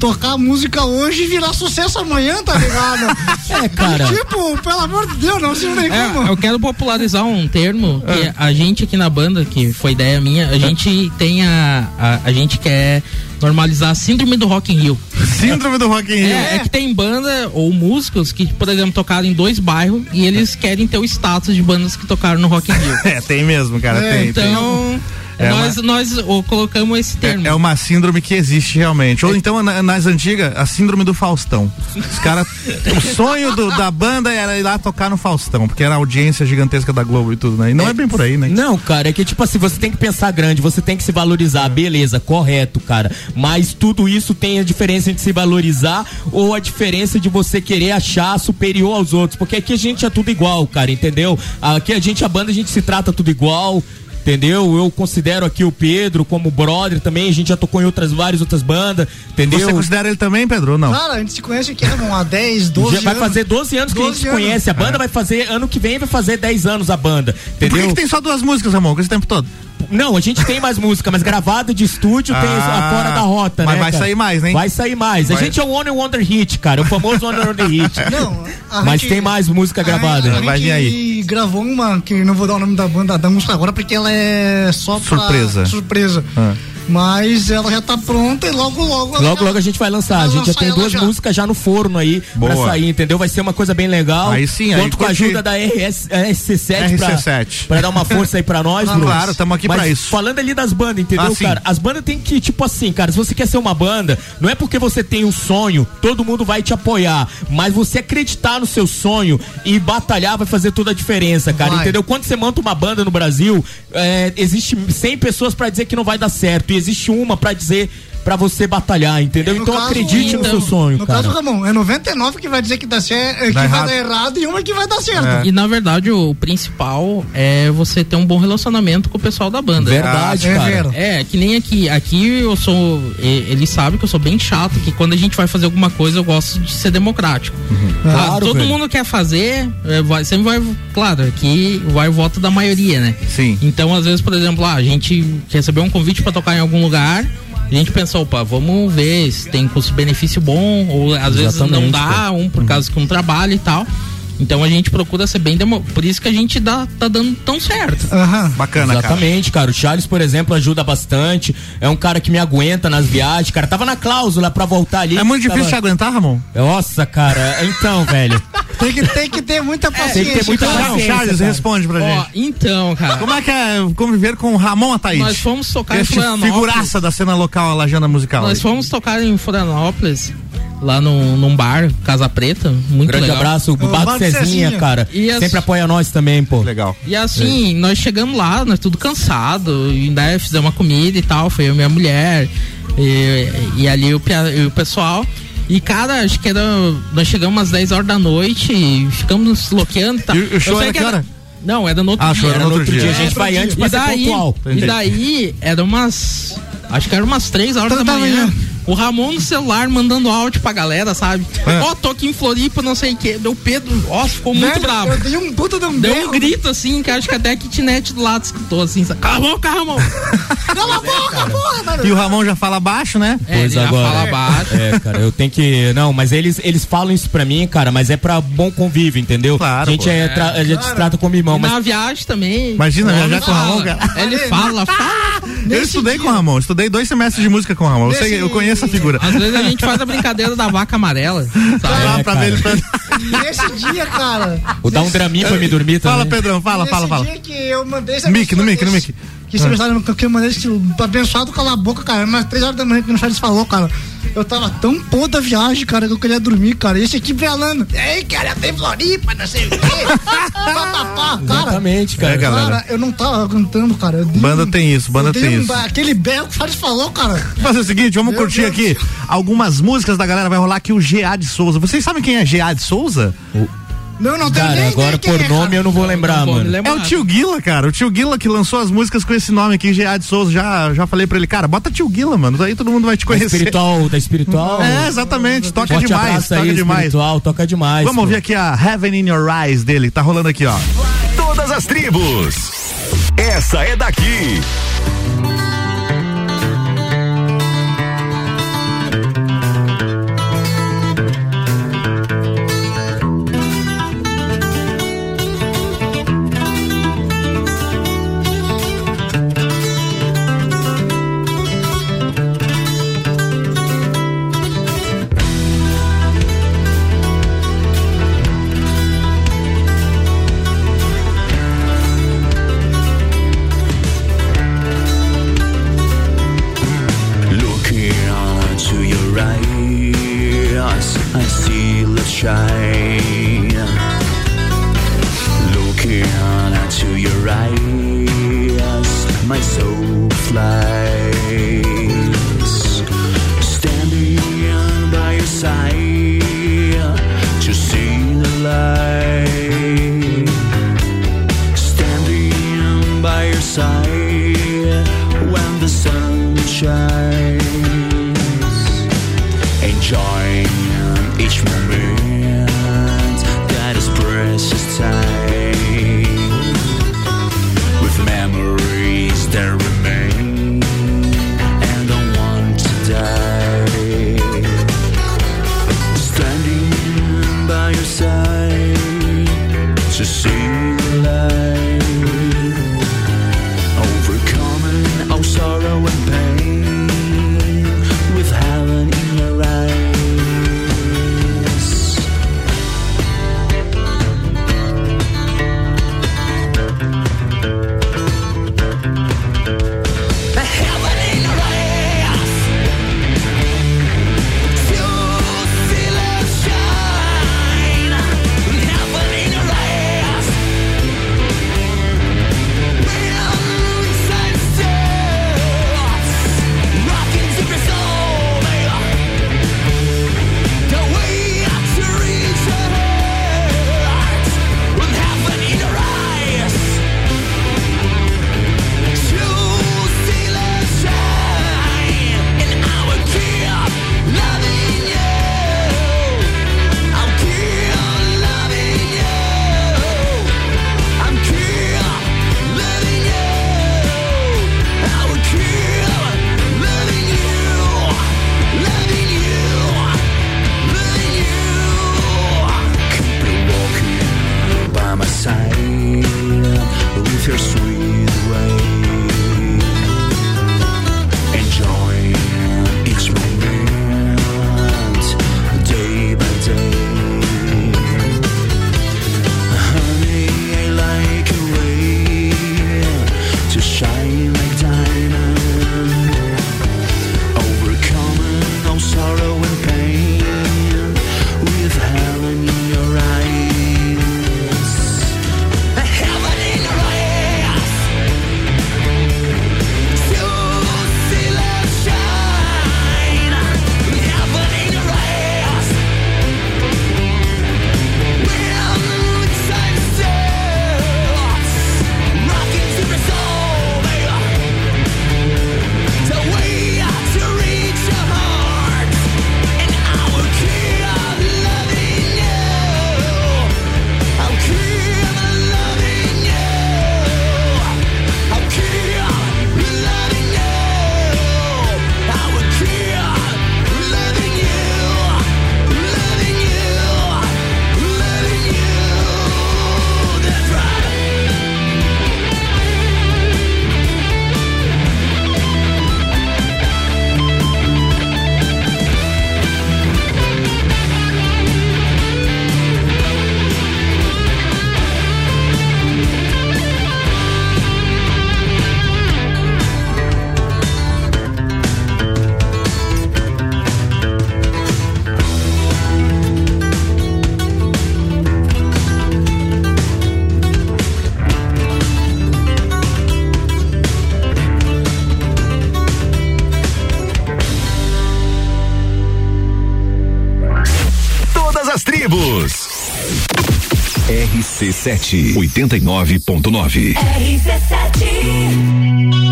tocar música hoje e virar sucesso amanhã, tá ligado? (laughs) é, cara. Tipo, pelo amor de Deus, não se tem como. É, eu quero popularizar um termo que a gente aqui na banda, que foi ideia minha, a gente tem a, a. A gente quer normalizar a síndrome do Rock in Rio. (laughs) Síndrome do Rock in Rio. É, é que tem banda ou músicos que, por exemplo, tocaram em dois bairros e eles querem ter o status de bandas que tocaram no Rock in Rio. (laughs) É, tem mesmo, cara, É, tem. então, É nós, nós ô, colocamos esse termo. É uma síndrome que existe realmente. Ou então, na- nas antigas, a síndrome do Faustão. Os caras. (laughs) o sonho do- da banda era ir lá tocar no Faustão, porque era a audiência gigantesca da Globo e tudo, né? E não é, bem por aí, né? Não, cara, é que tipo assim, você tem que pensar grande, você tem que se valorizar, beleza, correto, cara. Mas tudo isso tem a diferença entre se valorizar ou a diferença de você querer achar superior aos outros. Porque aqui a gente é tudo igual, cara, entendeu? Aqui a gente, a banda, a gente se trata tudo igual. Entendeu? Eu considero aqui o Pedro como brother também. A gente já tocou em outras várias outras bandas. Entendeu? Você considera ele também, Pedro, ou não? Cara, a gente se conhece aqui irmão, há 10, 12 Já vai anos. fazer 12 anos que a gente 12 se anos. conhece. A banda vai fazer, ano que vem vai fazer 10 anos a banda. E por Entendeu? que, que tem só duas músicas, Ramon, com esse tempo todo? Não, a gente tem mais música, mas gravada de estúdio tem Ah, a fora da rota, mas né? vai cara? sair mais, hein? Vai sair mais. A Vai. gente é o One Wonder Hit, cara. O famoso One Wonder Hit. Não, a mas gente- tem mais música gravada. A gente gravou uma, que não vou dar o nome da banda, da música agora, porque ela é só pra... Surpresa. Surpresa. Ah. Mas ela já tá pronta e logo, logo... ela Logo, já- logo a gente vai lançar. A gente já lançar tem ela duas já. músicas já no forno aí pra Boa. sair, entendeu? Vai ser uma coisa bem legal. Aí sim, aí Conto com a ajuda da RS, RC7, pra, RC7. pra dar uma força aí pra nós, Ah, (laughs) Bruno. claro, tamo aqui Mas pra isso. Falando ali das bandas, entendeu, Ah, cara? As bandas tem que, tipo assim, cara, se você quer ser uma banda, não é porque você tem um sonho, todo mundo vai te apoiar. Mas você acreditar no seu sonho e batalhar vai fazer toda a diferença, cara. Vai. Entendeu? Quando você monta uma banda no Brasil, é, existe 100 pessoas pra dizer que não vai dar certo. E existe uma pra dizer pra você batalhar, entendeu? No então caso, acredite no então, seu sonho, No cara. caso, Ramon, é 99 que vai dizer que, dá certo, que Dá vai errado. dar errado e uma que vai dar certo. E na verdade o principal é você ter um bom relacionamento com o pessoal da banda. Verdade, Ah, é cara. vero. É, que nem aqui. Aqui eu sou. e- Ele sabe que eu sou bem chato, que quando a gente vai fazer alguma coisa eu gosto de ser democrático. Ah, Claro, todo velho. mundo quer fazer, é, vai, sempre vai. Claro, aqui vai o voto da maioria, né? Sim. Então, às vezes, por exemplo, ah, a gente recebeu um convite pra tocar em algum lugar. A gente pensou, opa, vamos ver se tem custo-benefício bom, ou às vezes não Exatamente, dá, um por causa que um trabalho e tal. Então a gente procura ser bem demo... Por isso que a gente dá, tá dando tão certo. Aham. Bacana, cara. Exatamente, cara. O Charles, por exemplo, ajuda bastante. É um cara que me aguenta nas viagens. Cara, tava na cláusula pra voltar ali. É muito Tava- difícil te aguentar, Ramon? Nossa, cara. Então, velho. (laughs) Tem que, tem que ter muita paciência. tem que ter muita cara. Não, paciência, Charles, cara. responde pra Ó, gente. então, cara. Como é que é conviver com o Ramon Ataíde? Nós fomos tocar em Florianópolis. figuraça da cena local, a Lajana Musical. Nós fomos tocar em Florianópolis, lá no, num bar, Casa Preta, muito Grande legal. abraço, o Bar do Cezinha, Cezinha. cara. E as- Sempre apoia nós também, pô. Legal. E assim, nós chegamos lá, nós tudo cansado, e daí fizemos uma comida e tal, foi eu e minha mulher, e, e ali o, e o pessoal. E cara, acho que era. Nós chegamos às 10 horas da noite e ficamos nos loqueando e tal. E o show Eu sei era que hora? Não, era no outro Ah, dia. show era no outro dia. A gente vai antes pra E ser daí, pontual. e daí era umas. Acho que era umas 3 horas Três da da manhã. O Ramon no celular mandando áudio pra galera, sabe? É. Ó, tô aqui em Floripa, não sei o quê. Deu Pedro, ó, ficou muito Velho, bravo. Eu dei um puta de um Deu berro. um grito assim, que acho que até a kitnet do lado escutou assim, sabe? cala a boca, Ramon! (laughs) Cala a boca, porra, mano. E o Ramon já fala baixo, né? É, ele já fala baixo. É, cara, eu tenho que. Não, mas eles, eles falam isso pra mim, cara, mas é pra bom convívio, entendeu? Claro, A gente, é, tra- a gente se trata como irmão, E mas na viagem também. Imagina viajar com o Ramon, cara. Ele fala, fala. Eu estudei com o Ramon, estudei dois semestres de música com o Ramon. Eu, sei, eu conheço a figura. Às vezes a gente faz a brincadeira da vaca amarela, (laughs) sabe? lá É, pra cara. ver ele. Pra... Nesse dia, cara. vou dar um draminha pra me dormir também. Fala, Pedrão, fala, nesse fala, fala. dia que eu mandei essa Mic, no mic, no mic. Que essa mensagem que eu mandei esse abençoado calar a boca, cara. Mas três horas da manhã que o Charles falou, cara. Eu tava tão pô da viagem, cara, que eu queria dormir, cara. E esse aqui falando, ei, cara, tem Floripa, não sei o quê. (laughs) Papapá, cara. Exatamente, cara. É, galera. Cara, eu não tava aguentando, cara. Banda um- tem isso, banda tem um- isso. Aquele berro que o Charles falou, cara. Vamos fazer o seguinte, vamos Meu curtir Deus aqui algumas músicas da galera. Vai rolar aqui o GA de Souza. Vocês sabem quem é GA de Souza? Não, não tem Cara, nem agora por é, nome cara. eu não vou lembrar, Não mano. lembrar. É o tio Guila, cara. O tio Guila que lançou as músicas com esse nome aqui, GA de Souza. Já, já falei pra ele, cara, bota tio Guila, mano. Daí todo mundo vai te Da conhecer. espiritual, da espiritual. (laughs) É, exatamente. Toca Forte demais, toca aí, demais. espiritual, toca demais. Vamos pô. ouvir aqui a Heaven in Your Eyes dele. Tá rolando aqui, ó. Todas as tribos. Essa é daqui. RC7 89.9. RC7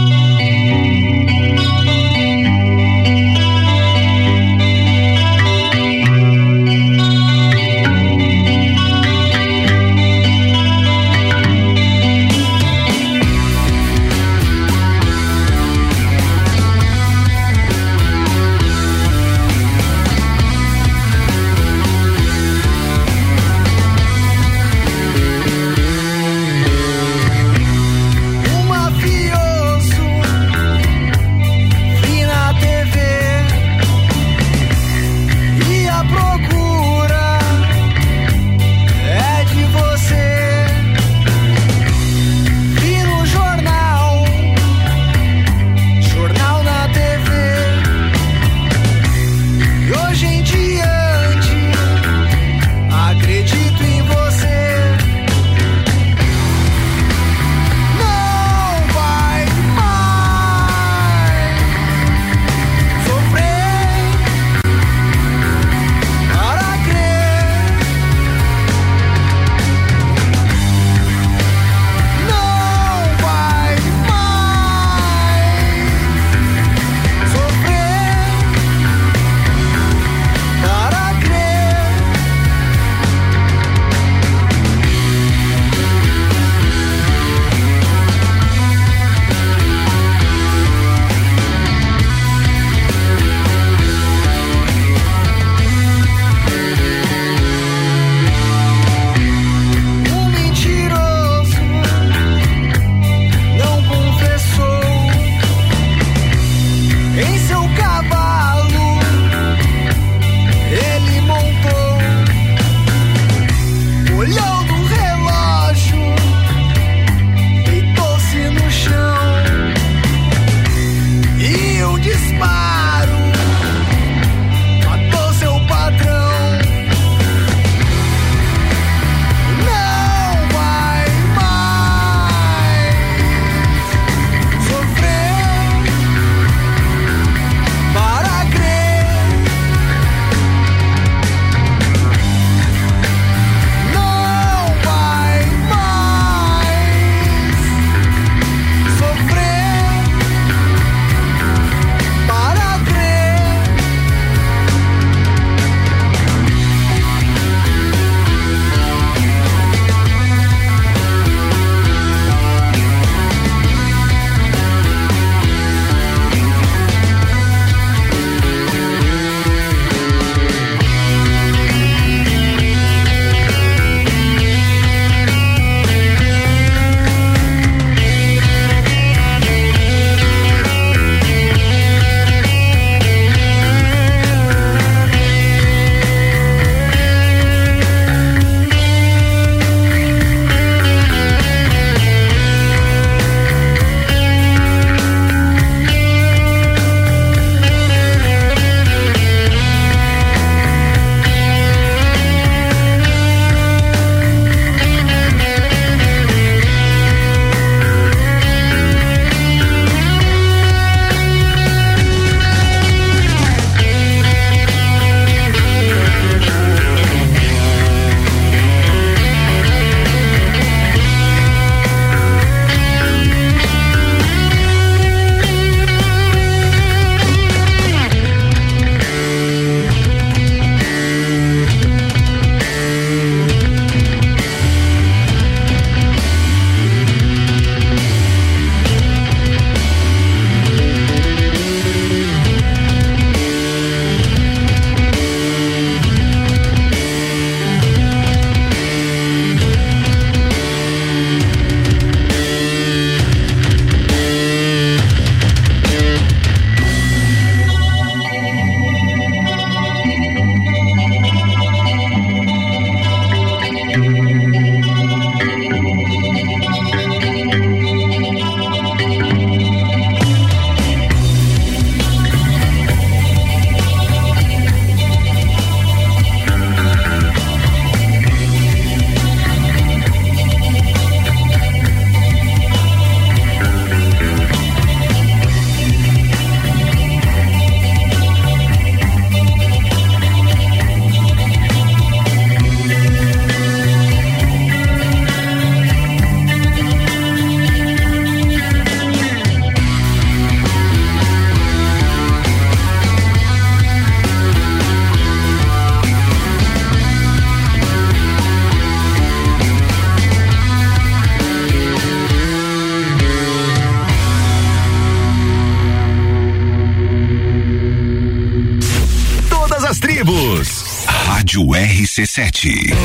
RC7.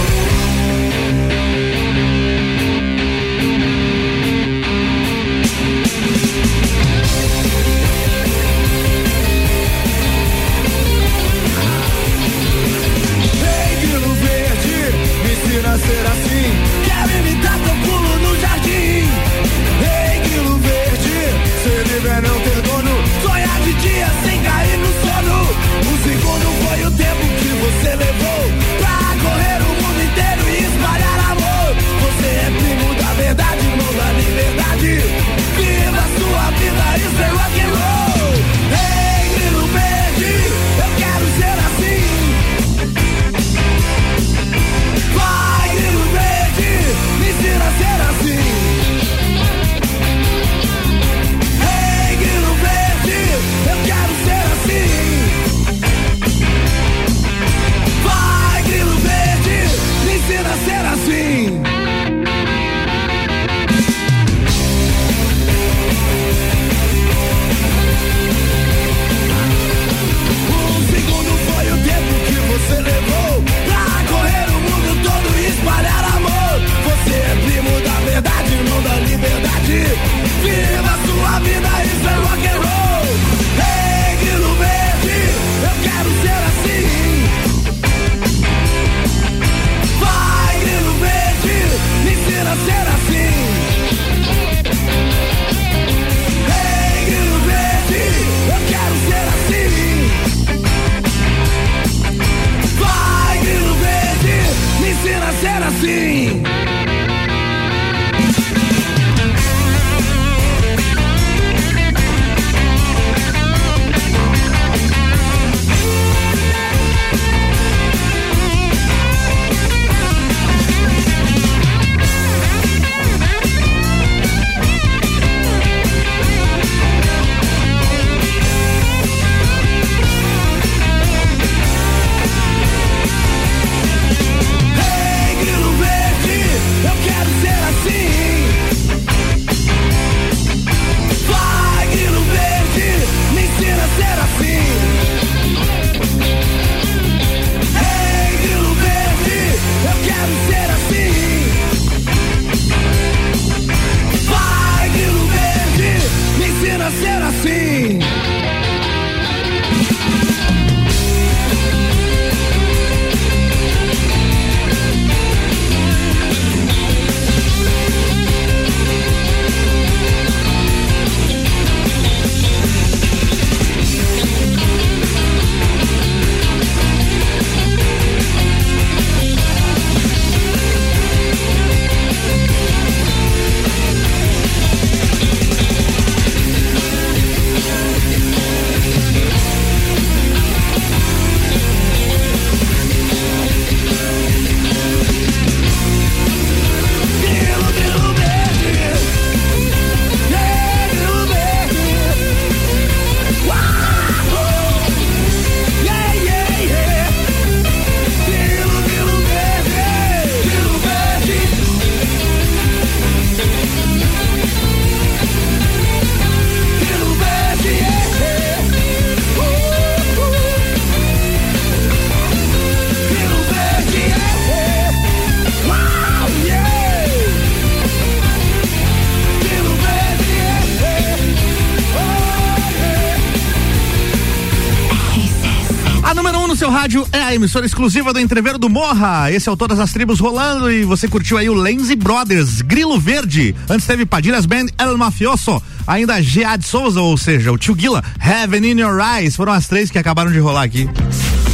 Emissora exclusiva do Entreveiro do Morra. Esse é o Todas as Tribos rolando e você curtiu aí o Lenzi Brothers, Grilo Verde. Antes teve Padilhas Band, El Mafioso. Ainda G.A. de Souza, ou seja, o Tio Guila, Heaven in Your Eyes. Foram as três que acabaram de rolar aqui.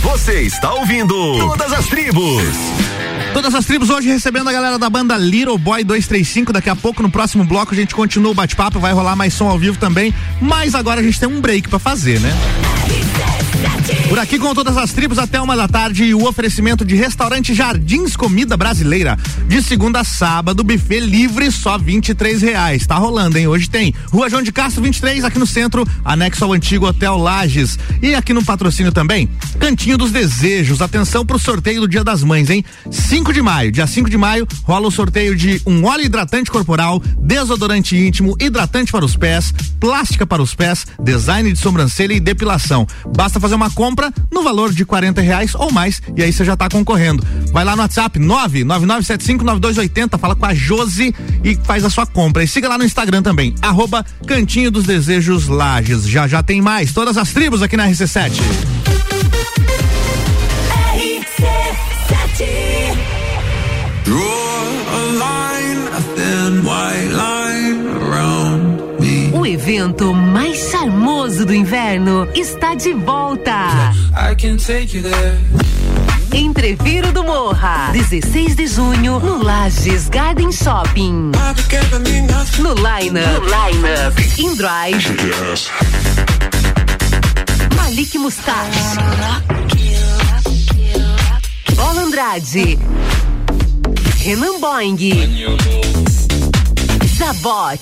Você está ouvindo Todas as Tribos. Todas as tribos hoje recebendo a galera da banda Little Boy 235. Daqui a pouco, no próximo bloco, a gente continua o bate-papo. Vai rolar mais som ao vivo também. Mas agora a gente tem um break pra fazer, né? Por aqui com todas as tribos até uma da tarde e o oferecimento de restaurante Jardins Comida Brasileira. De segunda a sábado, buffet livre, só 23 reais. Tá rolando, hein? Hoje tem Rua João de Castro 23, aqui no centro, anexo ao antigo Hotel Lages. E aqui no patrocínio também, Cantinho dos Desejos. Atenção pro sorteio do Dia das Mães, hein? 5 de maio, dia 5 de maio, rola o sorteio de um óleo hidratante corporal, desodorante íntimo, hidratante para os pés, plástica para os pés, design de sobrancelha e depilação. Basta fazer uma compra no valor de 40 reais ou mais e aí você já tá concorrendo. Vai lá no WhatsApp 999759280, fala com a Josi e faz a sua compra. E siga lá no Instagram também, arroba Cantinho dos Desejos Lages. Já já tem mais, todas as tribos aqui na RC7. Evento mais charmoso do inverno está de volta. Entreviro do Morra, 16 de junho, no Lages Garden Shopping. No Line Up, no line. In Drive, Malik Mustache, Bola Andrade, Renan Boing, Zabot,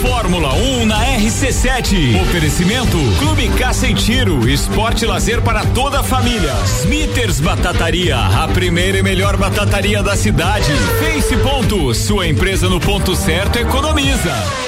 Fórmula 1 na RC7. Oferecimento Clube Caça e Tiro, esporte lazer para toda a família. Smithers Batataria, a primeira e melhor batataria da cidade. Face Ponto, sua empresa no ponto certo economiza.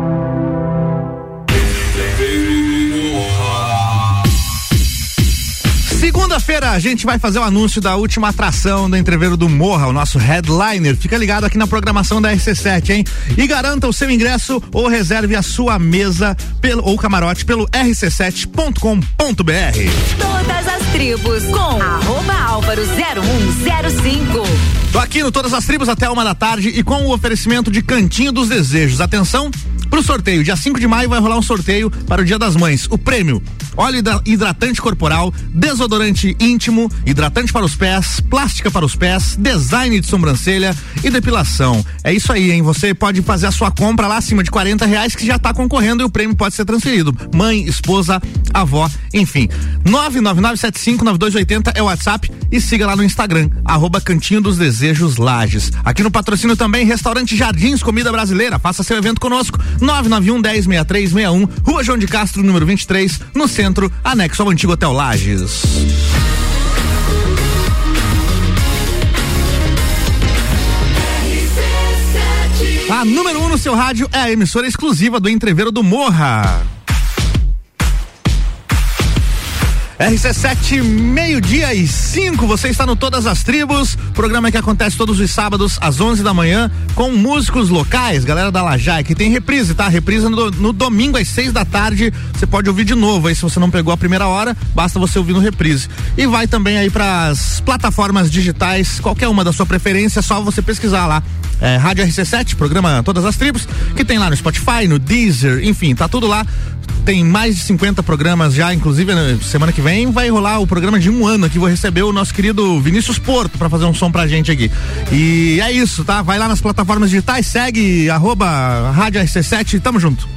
Segunda-feira a gente vai fazer o anúncio da última atração do entreveiro do Morra, o nosso headliner. Fica ligado aqui na programação da RC7, hein? E garanta o seu ingresso ou reserve a sua mesa pelo, ou camarote pelo rc7.com.br. Todas as tribos com arroba álvaro 0105. Tô aqui no Todas as Tribos até uma da tarde e com o oferecimento de Cantinho dos Desejos. Atenção pro sorteio. Dia 5 de maio vai rolar um sorteio para o Dia das Mães. O prêmio: óleo hidra- hidratante corporal, desodorante íntimo, hidratante para os pés, plástica para os pés, design de sobrancelha e depilação. É isso aí, hein? Você pode fazer a sua compra lá acima de 40 reais que já tá concorrendo e o prêmio pode ser transferido. Mãe, esposa, avó, enfim. 999759280 é o WhatsApp e siga lá no Instagram, arroba Cantinho dos Desejos Lages. Aqui no patrocínio também, Restaurante Jardins Comida Brasileira. Faça seu evento conosco. 991 10 6361, Rua João de Castro, número 23, no centro, anexo ao antigo Hotel Lages. A número 1 um no seu rádio é a emissora exclusiva do Entreveiro do Morra. RC7, meio-dia e cinco, você está no Todas as Tribos, programa que acontece todos os sábados às 11 da manhã, com músicos locais, galera da Lajai, que tem reprise, tá? Reprise no, no domingo às seis da tarde, você pode ouvir de novo aí, se você não pegou a primeira hora, basta você ouvir no reprise. E vai também aí para as plataformas digitais, qualquer uma da sua preferência, é só você pesquisar lá, é, Rádio RC7, programa Todas as Tribos, que tem lá no Spotify, no Deezer, enfim, tá tudo lá. Tem mais de 50 programas já, inclusive né, semana que vem vai rolar o programa de um ano aqui. Vou receber o nosso querido Vinícius Porto para fazer um som pra gente aqui. E é isso, tá? Vai lá nas plataformas digitais, segue arroba Rádio RC7, tamo junto.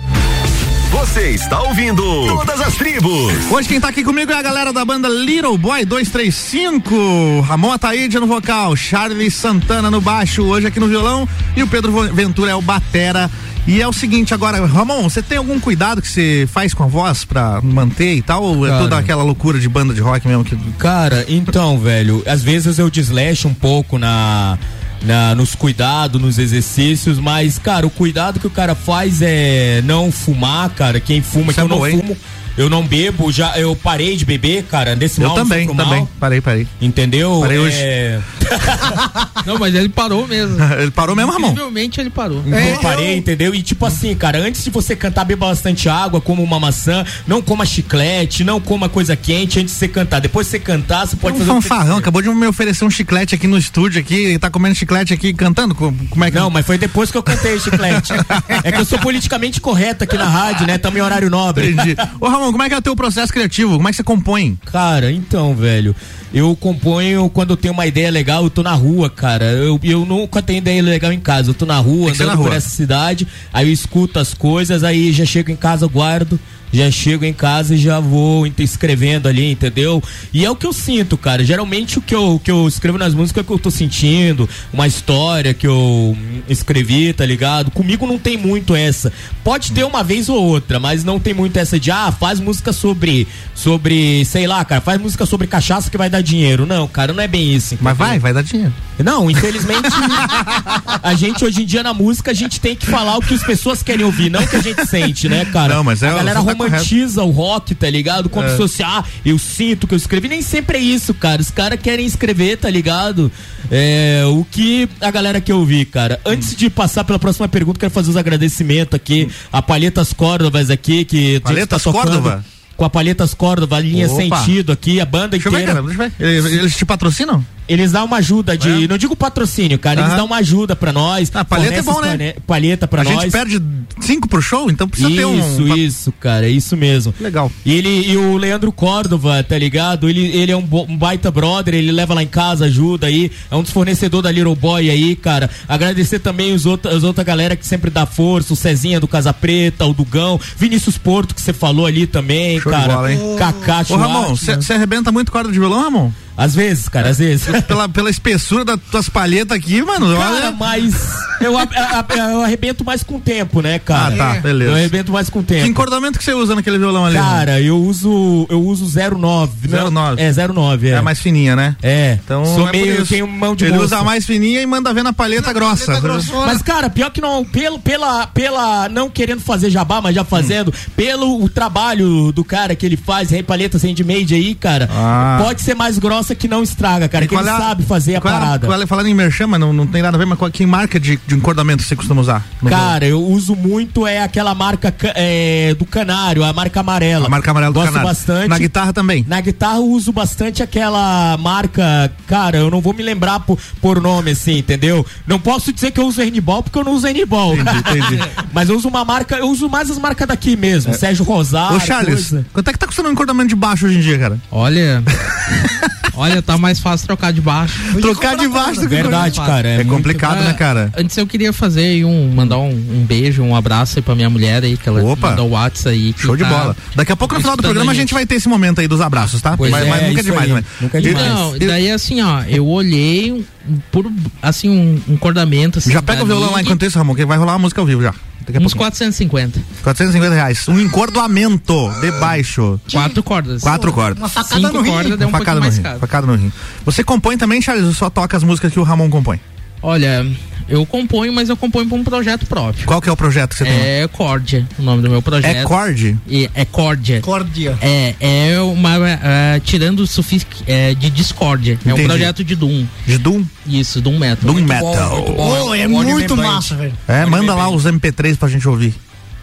Você está ouvindo Todas as Tribos. Hoje quem tá aqui comigo é a galera da banda Little Boy 235. Ramon Ataíde no vocal, Charles Santana no baixo, hoje aqui no violão e o Pedro Ventura é o batera. E é o seguinte agora, Ramon, você tem algum cuidado que você faz com a voz pra manter e tal? Ou é Cara. toda aquela loucura de banda de rock mesmo que Cara, então, velho, às vezes eu desleixo um pouco na, na nos cuidados, nos exercícios, mas, cara, o cuidado que o cara faz é não fumar, cara. Quem fuma, Isso que é eu não hein? fumo. Eu não bebo, já eu parei de beber, cara, desse Eu mal não também, também. mal. Parei, parei. Entendeu? Parei hoje. É, (laughs) Não, mas ele parou mesmo. (laughs) ele parou mesmo, Ramon? Incrivelmente ele parou. eu parei, entendeu? E tipo assim, cara, antes de você cantar, beba bastante água, coma uma maçã, não coma chiclete, não coma coisa quente antes de você cantar. Depois de você cantar, você pode um fazer você fanfarrão, acabou de me oferecer um chiclete aqui no estúdio aqui, e tá comendo chiclete aqui cantando, Co- como é que Não, mas foi depois que eu cantei o chiclete. (laughs) é que eu sou politicamente correto aqui na rádio, né? Tamo em horário nobre. Entendi. Ô Ramon, como é que é o teu processo criativo? Como é que você compõe? Cara, então, velho, eu componho quando eu tenho uma ideia legal, eu tô na rua, cara. Eu, eu nunca tenho ideia legal em casa. Eu tô na rua, andando na por rua. essa cidade, aí eu escuto as coisas, aí já chego em casa, eu guardo. Já chego em casa e já vou escrevendo ali, entendeu? E é o que eu sinto, cara. Geralmente o que eu, que eu escrevo nas músicas é o que eu tô sentindo, uma história que eu escrevi, tá ligado? Comigo não tem muito essa. Pode ter uma vez ou outra, mas não tem muito essa de, ah, faz música sobre, sobre, sei lá, cara, faz música sobre cachaça que vai dar dinheiro. Não, cara, não é bem isso. Mas entendeu? vai, vai dar dinheiro. Não, infelizmente, (laughs) a gente hoje em dia na música, a gente tem que falar o que as pessoas querem ouvir, não o que a gente sente, né, cara? Não, mas é- a galera tá romantiza o rock, tá ligado? Como É. se fosse, ah, eu sinto que eu escrevi. Nem sempre é isso, cara. Os caras querem escrever, tá ligado? É, o que a galera quer ouvir, cara. Antes de passar pela próxima pergunta, quero fazer os agradecimentos aqui a Palhetas Córdovas aqui, que Palhetas tá Córdova? Com a Palhetas Córdova, linha Opa. Sentido aqui, a banda Deixa eu ver, inteira. cara, deixa eu ver. Eles te patrocinam? Eles dão uma ajuda de. Não digo patrocínio, cara. Eles Aham. dão uma ajuda pra nós. Ah, palheta é bom, né? Palheta pra a nós. gente perde cinco pro show, então precisa ter um. Isso, isso, cara, é isso mesmo. Legal. E ele e o Leandro Córdova, tá ligado? Ele, ele é um, um baita brother, ele leva lá em casa, ajuda aí. É um dos fornecedores da Little Boy aí, cara. Agradecer também os outros, as outra galera que sempre dá força, o Cezinha do Casa Preta, o Dugão, Vinícius Porto, que você falou ali também, Show de cara. bola, hein? Kaká, Ô, Ramon, você arrebenta muito corda de violão, Ramon? Às vezes, cara, às vezes. pela, pela espessura das tuas palhetas aqui, mano. Cara, olha. mas eu, a- a- eu arrebento mais com o tempo, né, cara? Ah, tá, beleza. Eu arrebento mais com o tempo. Que encordamento que você usa naquele violão ali? Cara, eu uso eu uso 09. não- 09. É 09, é. É mais fininha, né? É. Então, Sou é por meio, isso. tenho mão de Ele moça. usa a mais fininha e manda ver na palheta grossa. (laughs) Mas, cara, pior que não, pelo, pela, pela, não querendo fazer jabá, mas já fazendo, Hum. pelo o trabalho do cara que ele faz, Palhetas Handmade aí, cara, Ah. pode ser mais grossa que não estraga, cara, E que ele é a- sabe fazer a qual é parada. Qual é, falando em merchan, mas não, não tem nada a ver, mas qual, que marca de, de encordamento você costuma usar? Cara, eu uso muito é aquela marca ca- é, do Canário, a marca amarela. A marca amarela do Gosto Canário. bastante. Na guitarra também. Na guitarra eu uso bastante aquela marca, cara, eu não vou me lembrar por, por nome assim, entendeu? Não posso dizer que eu uso Hernibol porque eu não uso Hernibol. (laughs) entendi. Mas eu uso uma marca, eu uso mais as marcas daqui mesmo, Sérgio Rosário. Ô, Charles, coisa. quanto é que tá custando um encordamento de baixo hoje em dia, cara? Olha. (laughs) Olha, tá mais fácil trocar de baixo. Trocar de baixo do que Verdade, cara. É, muito- complicado, né, cara? Antes eu queria fazer aí um, mandar um, um beijo, um abraço aí pra minha mulher aí, que ela Opa. mandou o WhatsApp aí. que Show de tá bola. Daqui a pouco no final do programa a gente vai ter esse momento aí dos abraços, tá? Pois mas, é, mas nunca é demais, né? Nunca é demais. Não, daí assim, ó, eu olhei por, assim, um, um cordamento. Assim, Já pega o violão lá enquanto isso, Ramon, que vai rolar uma música ao vivo já. Daqui a Uns pouquinho. 450. 450 reais. Um encordoamento de baixo. Quatro cordas. Quatro cordas. Uma facada Cinco no rim. cordas deu um facada no mais rim. Facada no rim. Você compõe também, Charles, ou só toca as músicas que o Ramon compõe? Olha, eu componho, mas eu componho pra um projeto próprio. Qual que é o projeto que você tem? É Cordia, o nome do meu projeto. É Cord? E é Cordia. Cordia. É, é uma. é, tirando o sufixo é, de discórdia. É um Entendi. projeto de Doom. De Doom? Isso, Doom Metal. Doom Metal. Pô, é Um ódio muito membrante. massa, velho. É, Pode manda lá os MP3 pra gente ouvir.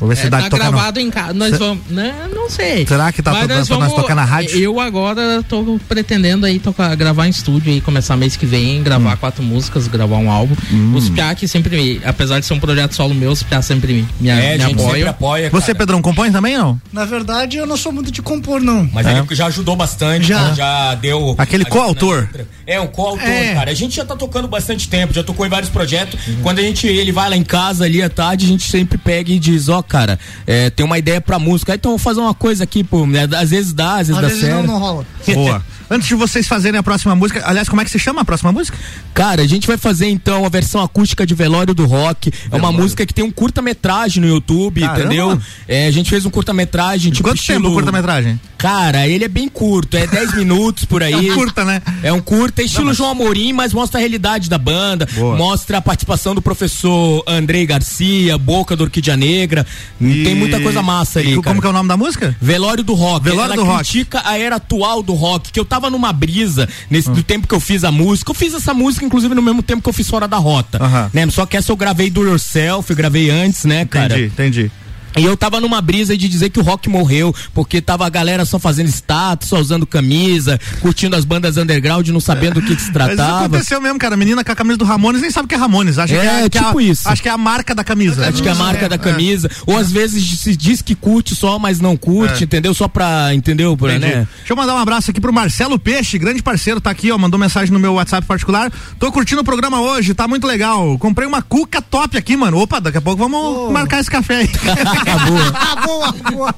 Vou ver se É, dá tá tocar no- gravado em casa. Nós Cê- vamos. Né, não sei. Será que tá Mas pra- nós tocar na rádio? Eu agora tô pretendendo aí tocar, gravar em estúdio aí, começar mês que vem, Hum. gravar quatro músicas, gravar um álbum. Os Piá que sempre, me- apesar de ser um projeto solo meu, os Piá sempre me, me, É, me apoiam. apoia, Você, Pedrão, compõe também não? Na verdade, eu não sou muito de compor, não. Mas É. ele já ajudou bastante, Já. já, já deu. Aquele na coautor. É, um coautor, É. cara. A gente já tá tocando bastante tempo, já tocou em vários projetos. Uhum. Quando a gente, ele vai lá em casa ali à tarde, a gente sempre pega e diz, ó, cara, é, tem uma ideia pra música. Então vou fazer uma coisa aqui, pô. né? Às vezes dá, às vezes Às dá vezes não, certo. não rola. (laughs) Boa. Antes de vocês fazerem a próxima música, aliás, como é que se chama a próxima música? Cara, a gente vai fazer então a versão acústica de Velório do Rock. É uma música que tem um curta-metragem no YouTube, Caramba. entendeu? É, a gente fez um curta-metragem, tipo Quanto estilo... tempo o curta-metragem? Cara, ele é bem curto, é 10 (laughs) minutos por aí. É um curta, né? É um curta, é estilo João Amorim, mas mostra a realidade da banda, Boa. mostra a participação do professor Andrei Garcia, Boca do Orquídea Negra. Tem muita coisa massa ali. E cara. como que é o nome da música? Velório do Rock. Velório Ela do Rock. critica a era atual do rock, que eu tava numa brisa nesse do tempo que eu fiz a música. Eu fiz essa música, inclusive, no mesmo tempo que eu fiz Fora da Rota. Né? Só que essa eu gravei do Yourself, eu gravei antes, né, cara? Entendi, entendi. E eu tava numa brisa de dizer que o rock morreu, porque tava a galera só fazendo status, só usando camisa, curtindo as bandas underground, não sabendo do que, que se (laughs) Mas isso tratava. aconteceu mesmo, cara. A menina com a camisa do Ramones nem sabe o que é Ramones. Acha É, que é, que é tipo a, isso. Acho que é a marca da camisa. Acho que é a marca da camisa. Ou às vezes se diz que curte só, mas não curte, É. entendeu? Só pra, entendeu? Pra, Entendi. né? Deixa eu mandar um abraço aqui pro Marcelo Peixe, grande parceiro, tá aqui, ó, mandou mensagem no meu WhatsApp particular. Tô curtindo o programa hoje, tá muito legal. Comprei uma cuca top aqui, mano. Opa, daqui a pouco vamos marcar esse café aí. (laughs) Ah, boa, boa.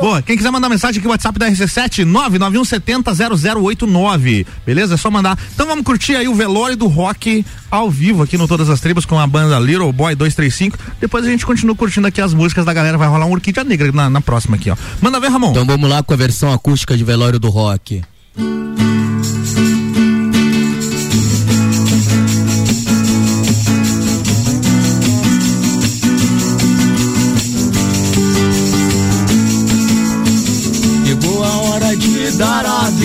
Boa, quem quiser mandar mensagem aqui, WhatsApp da RC7, 991700089. Beleza? É só mandar. Então vamos curtir aí o velório do rock ao vivo aqui no Todas as Tribos com a banda Little Boy 235. Depois a gente continua curtindo aqui as músicas da galera. Vai rolar um Orquídea Negra na, na próxima aqui, ó. Manda ver, Ramon. Então vamos lá com a versão acústica de Velório do Rock. Chegou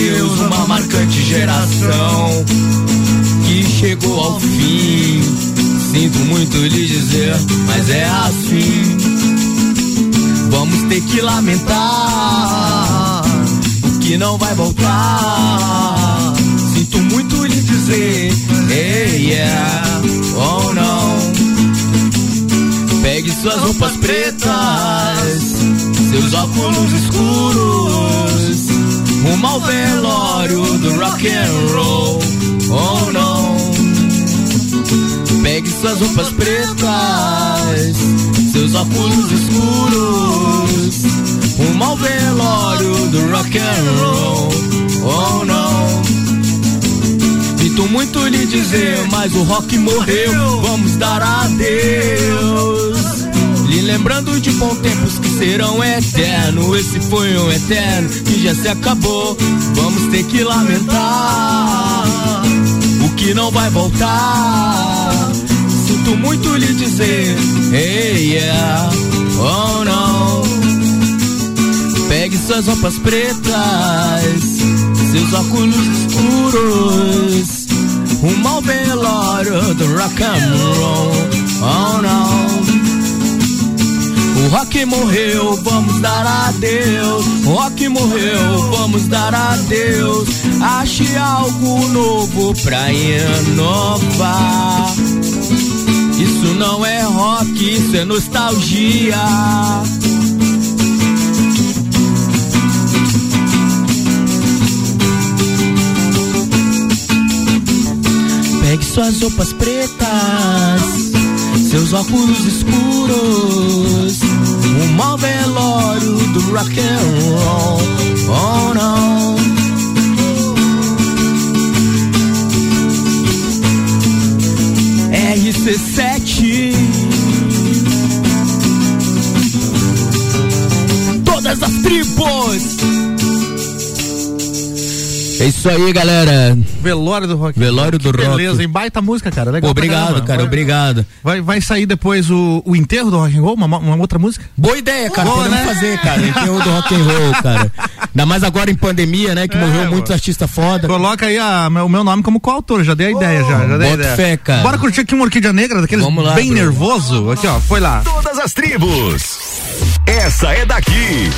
dar adeus uma marcante geração que chegou ao fim. Sinto muito lhe dizer, mas é assim. Vamos ter que lamentar o que não vai voltar. Sinto muito lhe dizer, hey yeah, oh não. Pegue suas roupas pretas, seus óculos escuros, rumo ao velório do rock and roll, oh não. Pegue suas roupas pretas, seus óculos escuros, rumo ao velório do rock and roll, oh não. Sinto muito lhe dizer, mas o rock morreu. Vamos dar adeus. Lembrando de bons tempos que serão eternos. Esse foi um eterno que já se acabou. Vamos ter que lamentar o que não vai voltar. Sinto muito lhe dizer, hey yeah, oh não. Pegue suas roupas pretas, seus óculos escuros, rumo ao velório do rock and roll. Oh não. Rock morreu, vamos dar adeus. Rock morreu, vamos dar adeus. Ache algo novo pra inovar. Isso não é rock, isso é nostalgia. Pegue suas roupas pretas, seus óculos escuros, isso aí, galera. Velório do rock. Velório do Que rock. Beleza, hein? Baita música, cara. Legal. pra Obrigado, caramba. cara, Vai- obrigado. Vai, vai sair depois o, o enterro do rock and roll, uma, uma outra música? Boa ideia, cara. Boa, Podemos né? fazer, cara. Enterro do rock and roll, cara. Ainda mais agora em pandemia, né? Que É, morreu muitos artistas foda. Coloca aí a- o meu nome como coautor, já dei a ideia, já. já dei a bota ideia. fé, cara. Bora curtir aqui uma orquídea negra, daqueles Vamos lá, bem Bruno. nervoso. Aqui, ó, foi lá. Todas as tribos. essa é daqui.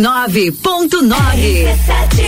89.9.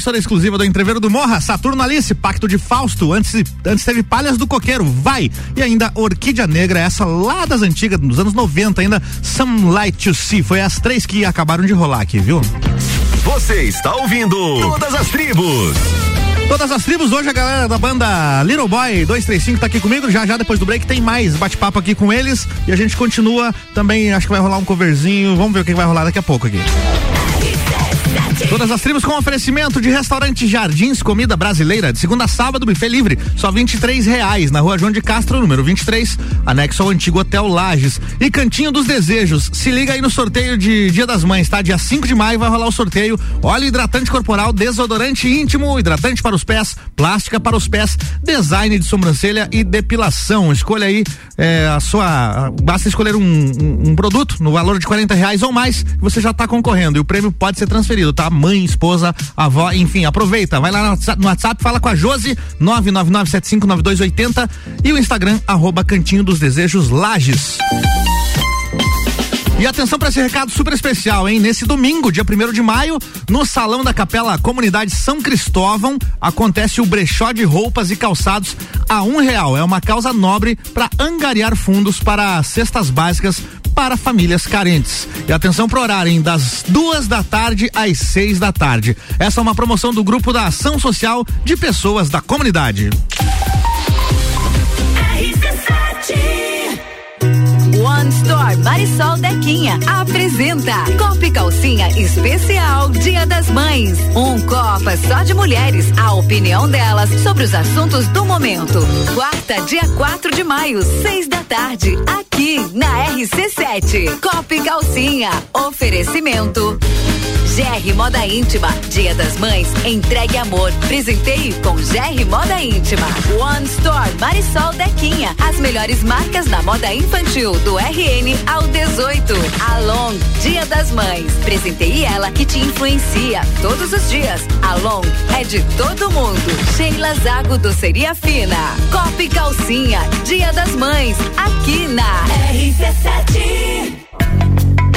emissora exclusiva do Entreveiro do Morra, Saturno Alice, Pacto de Fausto, antes, antes teve Palhas do Coqueiro, Vai, e ainda Orquídea Negra, essa lá das antigas, dos anos 90 ainda, Some Light to See, foi as três que acabaram de rolar aqui, viu? Você está ouvindo Todas as Tribos. Todas as tribos, hoje a galera da banda Little Boy 235 tá aqui comigo. Já já depois do break tem mais bate-papo aqui com eles. E a gente continua também. Acho que vai rolar um coverzinho. Vamos ver o que vai rolar daqui a pouco aqui. Todas as tribos com oferecimento de restaurante Jardins Comida Brasileira, de segunda a sábado, buffet livre, só 23 reais, na rua João de Castro, número 23, anexo ao antigo Hotel Lages. E Cantinho dos Desejos, se liga aí no sorteio de Dia das Mães, tá? Dia 5 de maio vai rolar o sorteio. Óleo hidratante corporal, desodorante íntimo, hidratante para os pés, plástica para os pés, design de sobrancelha e depilação. Escolha aí é, a sua. Basta escolher um, um, um produto no valor de 40 reais ou mais, você já está concorrendo. E o prêmio pode ser transferido, tá? Mãe, esposa, avó, enfim, aproveita. Vai lá no WhatsApp, fala com a Josi, 999759280 e o Instagram, arroba Cantinho dos Desejos Lages. E atenção para esse recado super especial, hein? Nesse domingo, dia 1 de maio, no Salão da Capela Comunidade São Cristóvão, acontece o brechó de roupas e calçados a um real. É uma causa nobre para angariar fundos para cestas básicas para famílias carentes. E atenção pro horário, hein? Das duas da tarde às seis da tarde. Essa é uma promoção do grupo da Ação Social de Pessoas da Comunidade. One Store Marisol Dequinha apresenta Copa e Calcinha Especial Dia das Mães. Um Copa só de mulheres, a opinião delas sobre os assuntos do momento. Quarta, dia 4 de maio, seis da tarde, aqui na RC7. Copa e Calcinha. Oferecimento. GR Moda Íntima, Dia das Mães, entregue amor, presenteie com GR Moda Íntima. One Store Marisol Dequinha, as melhores marcas da moda infantil do RN ao 18. Along, Dia das Mães, presenteie ela que te influencia todos os dias. Along é de todo mundo. Sheila Zago Doceria Fina, Copa e Calcinha, Dia das Mães, aqui na RC7.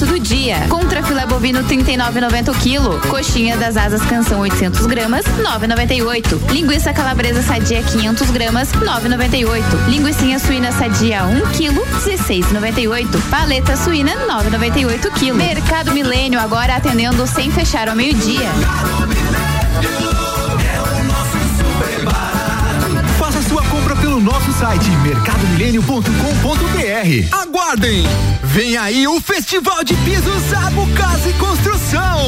Barato do dia. Contra filé bovino 39,90 o quilo. Coxinha das asas canção 800 gramas 9,98. Linguiça calabresa sadia 500 gramas 9,98. Linguiça suína sadia 1 quilo 16,98. Paleta suína 9,98 quilo. Mercado Milênio agora atendendo sem fechar ao meio-dia. Nosso site mercadomilênio.com.br. Aguardem! Vem aí o Festival de Pisos Zago Casa e Construção.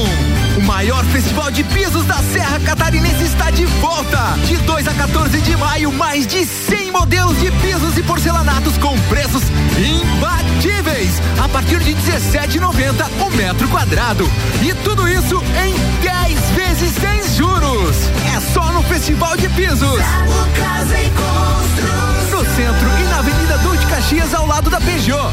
O maior festival de pisos da Serra Catarinense está de volta. De 2 a 14 de maio, mais de 100 modelos de pisos e porcelanatos com preços imbatíveis. A partir de 17,90 o metro quadrado. E tudo isso em 10 vezes sem juros. É só no Festival de Pisos. No centro e na Avenida Duque Caxias, ao lado da Peugeot.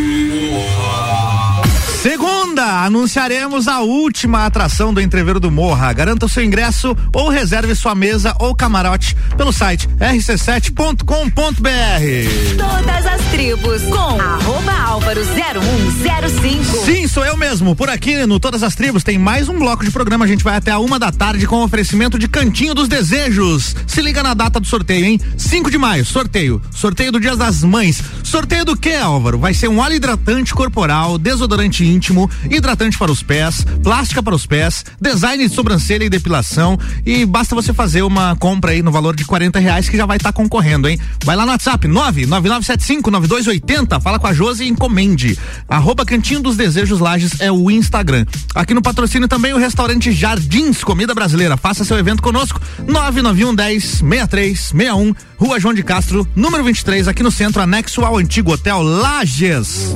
Segunda, anunciaremos a última atração do Entreveiro do Morra. Garanta o seu ingresso ou reserve sua mesa ou camarote pelo site rc7.com.br. Todas as tribos com arroba álvaro 0105. Sim, sou eu mesmo. Por aqui no Todas as Tribos tem mais um bloco de programa. A gente vai até a uma da tarde com oferecimento de Cantinho dos Desejos. Se liga na data do sorteio, hein? 5 de maio, sorteio. Sorteio do Dia das Mães. Sorteio do que, Álvaro? Vai ser um óleo hidratante corporal, desodorante íntimo, hidratante para os pés, plástica para os pés, design de sobrancelha e depilação. E basta você fazer uma compra aí no valor de 40 reais que já vai estar concorrendo, hein? Vai lá no WhatsApp 999759280, fala com a Josi e encomende. Arroba Cantinho dos Desejos Lages é o Instagram. Aqui no patrocínio também o restaurante Jardins Comida Brasileira. Faça seu evento conosco 991 10 6361, Rua João de Castro, número 23, aqui no centro, anexo ao antigo Hotel Lages.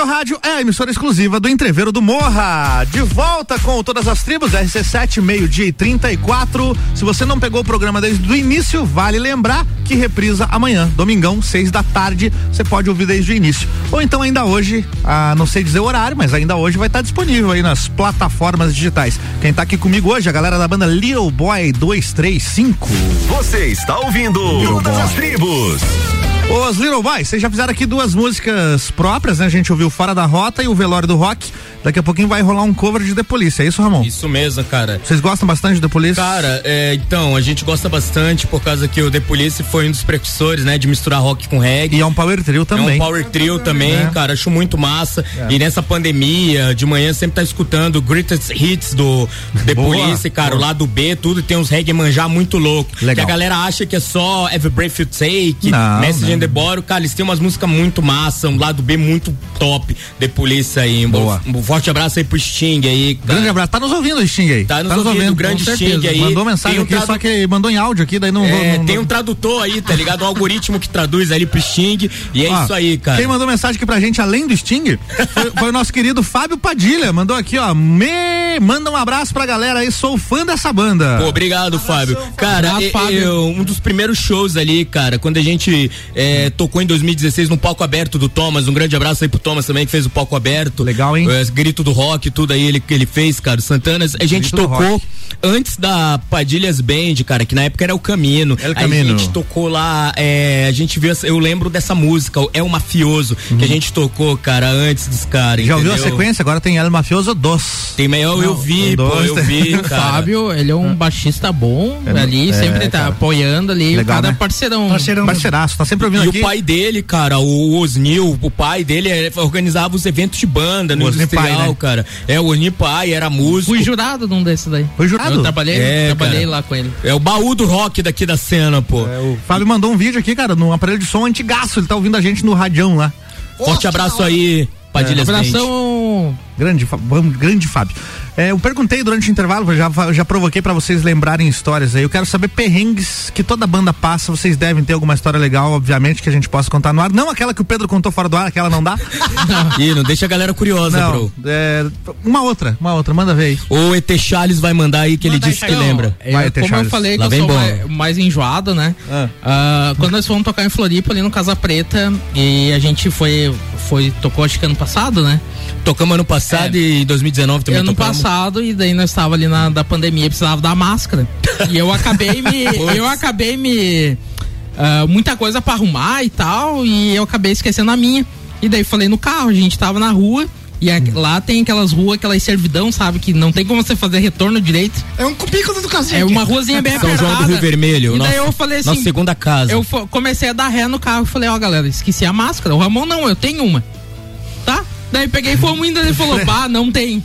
Seu rádio é a emissora exclusiva do Entreveiro do Morra. De volta com todas as tribos, RC7, meio-dia e 34. Se você não pegou o programa desde o início, vale lembrar que reprisa amanhã, domingão, seis da tarde. Você pode ouvir desde o início. Ou então ainda hoje, ah, não sei dizer o horário, mas ainda hoje vai estar disponível aí nas plataformas digitais. Quem tá aqui comigo hoje, a galera da banda Little Boy 235. Você está ouvindo Todas as Tribos. Os Little Boys, vocês já fizeram aqui duas músicas próprias, né? A gente ouviu Fora da Rota e o Velório do Rock. Daqui a pouquinho vai rolar um cover de The Police, é isso, Ramon? Isso mesmo, cara. Vocês gostam bastante de The Police? Cara, é, então, a gente gosta bastante por causa que o The Police foi um dos precursores, né, de misturar rock com reggae. E é um power trio também. É um power trio também, É. cara, acho muito massa. É. E nessa pandemia, de manhã sempre tá escutando o greatest hits do The Boa, Police, cara, boa. o lado B, tudo, e tem uns reggae manjar muito louco. Legal. Que a galera acha que é só Every Breath You Take, Não, Message não. Bottle, cara, eles têm umas músicas muito massa, um lado B muito top, The Police aí. Um Boa. Um forte abraço aí pro Sting aí, cara. Grande abraço. Tá nos ouvindo, Sting aí. Tá nos ouvindo, grande com Sting aí. Mandou mensagem um aqui, tradu- só que mandou em áudio aqui, daí não vou. É, não- tem um tradutor aí, tá ligado? Um algoritmo que traduz ali pro Sting. E é Ó, isso aí, cara. Quem mandou mensagem aqui pra gente, além do Sting, foi, foi o nosso querido Fábio Padilha. Mandou aqui, ó. Me manda um abraço pra galera aí, sou fã dessa banda. Pô, obrigado, Fábio. Cara, Abraço, e- Fábio. eu- um dos primeiros shows ali, cara, quando a gente é, tocou em 2016 no palco aberto do Thomas, um grande abraço aí pro Thomas também, que fez o palco aberto. Legal, hein? É, grito do rock, tudo aí ele, que ele fez, cara, Santanas. A gente Grito tocou antes da Padilhas Band, cara, que na época era o Camino. El Aí Camino. A gente tocou lá, é, a gente viu, eu lembro dessa música, o É o Mafioso, que a gente tocou, cara, antes dos caras. Uhum. Já ouviu a sequência? Agora tem El Mafioso 2. Tem, eu, eu vi, Não, pô, dois, eu vi, O cara. Fábio, ele é um baixista bom É, ali, é, sempre tá cara. apoiando ali. Legal, o cara né? é parceirão. Parceirão. Parceiraço, tá sempre ouvindo E aqui. o pai dele, cara, o Osnil, o pai dele é, organizava os eventos de banda no industrial, pai, né? cara. É, o Osni pai, era músico. Fui jurado num desses daí. Foi jurado? Eu trabalhei, É, trabalhei cara. lá com ele. É o baú do rock daqui da cena, pô. É, o Fábio mandou um vídeo aqui, cara, no aparelho de som antigaço. Ele tá ouvindo a gente no radião lá. Forte abraço aí, Padilhas Band. Abração. Grande, grande Fábio. É, eu perguntei durante o intervalo, já, já provoquei pra vocês lembrarem histórias aí. Eu quero saber perrengues que toda banda passa. Vocês devem ter alguma história legal, obviamente, que a gente possa contar no ar. Não aquela que o Pedro contou fora do ar, aquela não dá. (laughs) Ih, não deixa a galera curiosa, não, bro. é, uma outra, uma outra, manda ver aí. O ET Charles vai mandar aí que ele disse que Não, lembra. é, Vai, como Charles. eu falei Lá que eu sou mais, mais enjoado, né? Ah. Ah, quando nós fomos tocar em Floripa, ali no Casa Preta, e a gente foi, foi tocou acho que ano passado, né? Tocamos ano passado e em 2019 também ano passado, e daí nós estava ali na da pandemia, precisava da máscara. e eu acabei me. (laughs) eu acabei me. ah, muita coisa pra arrumar e tal, e eu acabei esquecendo a minha. E daí falei no carro, a gente tava na rua, E a- lá tem aquelas ruas, aquelas servidão, sabe? Que não tem como você fazer retorno direito. É um cubículo do cacete. É uma ruazinha bem (laughs) São apertada. João do Rio Vermelho, E daí nosso- eu falei assim. nossa segunda casa. Eu comecei a dar ré no carro e falei, ó, galera, esqueci a máscara. O Ramon não, eu tenho uma. Tá? Daí peguei fomos indo, ele falou, (laughs) bah, não tem.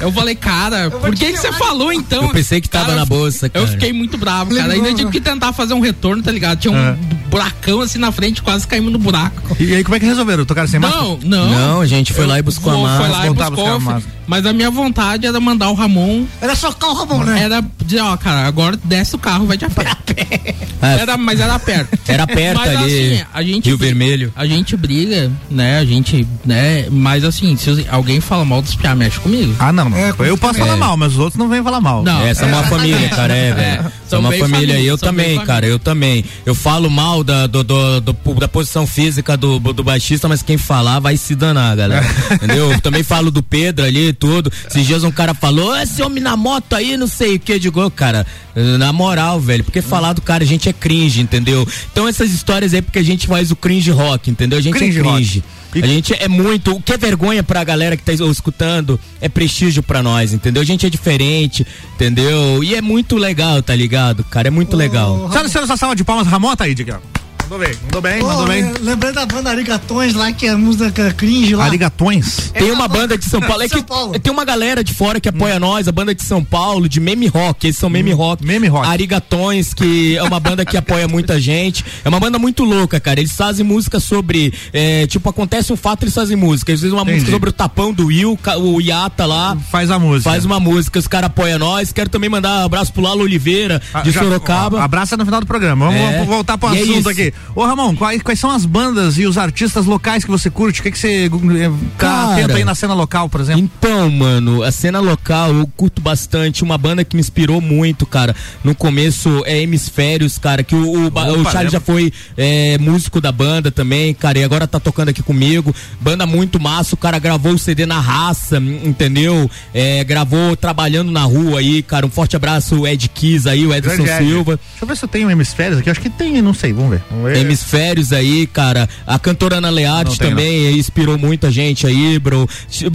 Eu falei, cara, por que, que você falou então? Eu pensei que tava Cara, na bolsa, cara. Eu fiquei muito bravo, cara. Ainda tive que tentar fazer um retorno, tá ligado? Tinha um É. buracão assim na frente, quase caímos no buraco. E aí, como é que resolveram? Tocaram sem máscara? Não, não. Não, a gente foi Eu lá e buscou a máscara. Foi lá e buscou, a máscara. mas a minha vontade era mandar o Ramon. Era socar o Ramon, né? Era dizer, ó, cara, agora desce o carro, vai de a pé. É. Era, mas era perto. (laughs) Era perto mas, ali, Assim, a gente Rio briga- Vermelho. A gente briga, né? A gente, né? Mas assim, se alguém fala mal dos piá, mexe comigo. Ah, não, não. eu posso falar É. mal, mas os outros não vêm falar mal. Não. Essa é uma (laughs) família, cara, é, velho. Essa é São uma família Eu também, cara, eu também. Eu falo mal da, do, do- do- da posição física do, do baixista, mas quem falar vai se danar, galera. (laughs) Entendeu? Eu também falo do Pedro ali e tudo. Esses dias um cara falou, esse homem na moto aí, não sei o que. Eu digo, "Ô, cara, na moral, velho, porque falar do cara, a gente é cringe, entendeu? Então essas histórias aí, porque a gente faz o cringe rock, entendeu? A gente Cringe é rock. Cringe. A gente é muito. O que é vergonha pra galera que tá escutando é prestígio pra nós, entendeu? A gente é diferente, entendeu? E é muito legal, tá ligado? Cara, é muito legal. Senhoras e senhores, a salva de palmas, Ramon tá aí, Diego. Mandou bem, mandou bem, mandou bem. le- Lembrando da banda Arigatões lá, que é a música cringe lá. Arigatões? Tem uma banda de São Paulo, é que tem uma galera de fora que apoia nós, a banda de São Paulo, de meme rock, eles são meme rock. Meme rock. Arigatões, que é uma banda que apoia muita gente. É uma banda muito louca, cara. Eles fazem música sobre, é, tipo, acontece um fato, eles fazem música. Eles fazem uma Entendi. música sobre o tapão do Will, o Iata lá. Faz a música. Faz uma música, os caras apoiam nós. Quero também mandar um abraço pro Lalo Oliveira, Ah, de já- Sorocaba. ó, Abraça no final do programa. Vamos, É. vamos voltar pro E é assunto isso. aqui. Ô, Ramon, quais, quais são as bandas e os artistas locais que você curte? O que, que você eh, tá atento aí na cena local, por exemplo? Então, mano, a cena local eu curto bastante. Uma banda que me inspirou muito, cara. No começo é Hemisférios, cara, que o, o, Opa, o Charlie lembro. já foi é, músico da banda também, cara, e agora tá tocando aqui comigo. Banda muito massa, o cara gravou o CD na raça, entendeu? É, gravou trabalhando na rua aí, cara. Um forte abraço, Ed Kiss aí, o Edson Grande Ed. Silva. Deixa eu ver se eu tenho hemisférios aqui. Acho que tem, não sei. Vamos ver. Vamos ver. Hemisférios aí, cara. A cantora Ana tem, também inspirou muita gente aí, bro.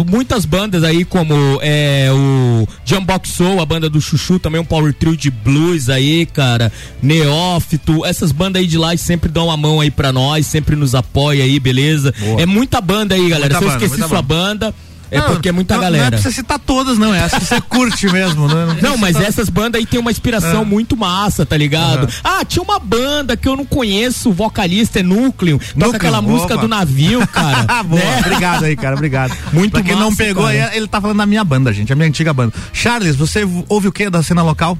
Muitas bandas aí, como é, o Jambox Soul, a banda do Chuchu, também um power trio de blues aí, cara. Neófito, essas bandas aí de lá sempre dão a mão aí pra nós, sempre nos apoia aí, beleza? Boa. É muita banda aí, galera. Muita Se eu banda, esqueci sua banda, é Não, porque é muita não, Não é galera. pra você citar todas, não. É as que você curte mesmo. Né? precisa Não, mas citar- essas bandas aí tem uma inspiração Ah. muito massa, tá ligado? Aham. Ah, tinha uma banda que eu não conheço, o vocalista é Núcleo, toca Núcleo, aquela música do navio, cara. Ah, (laughs) Boa, né? obrigado aí, cara, obrigado. (laughs) Muito Pra quem não massa, pegou, cara. aí, ele tá falando da minha banda, gente, a minha antiga banda. Charles, você ouve o que da cena local?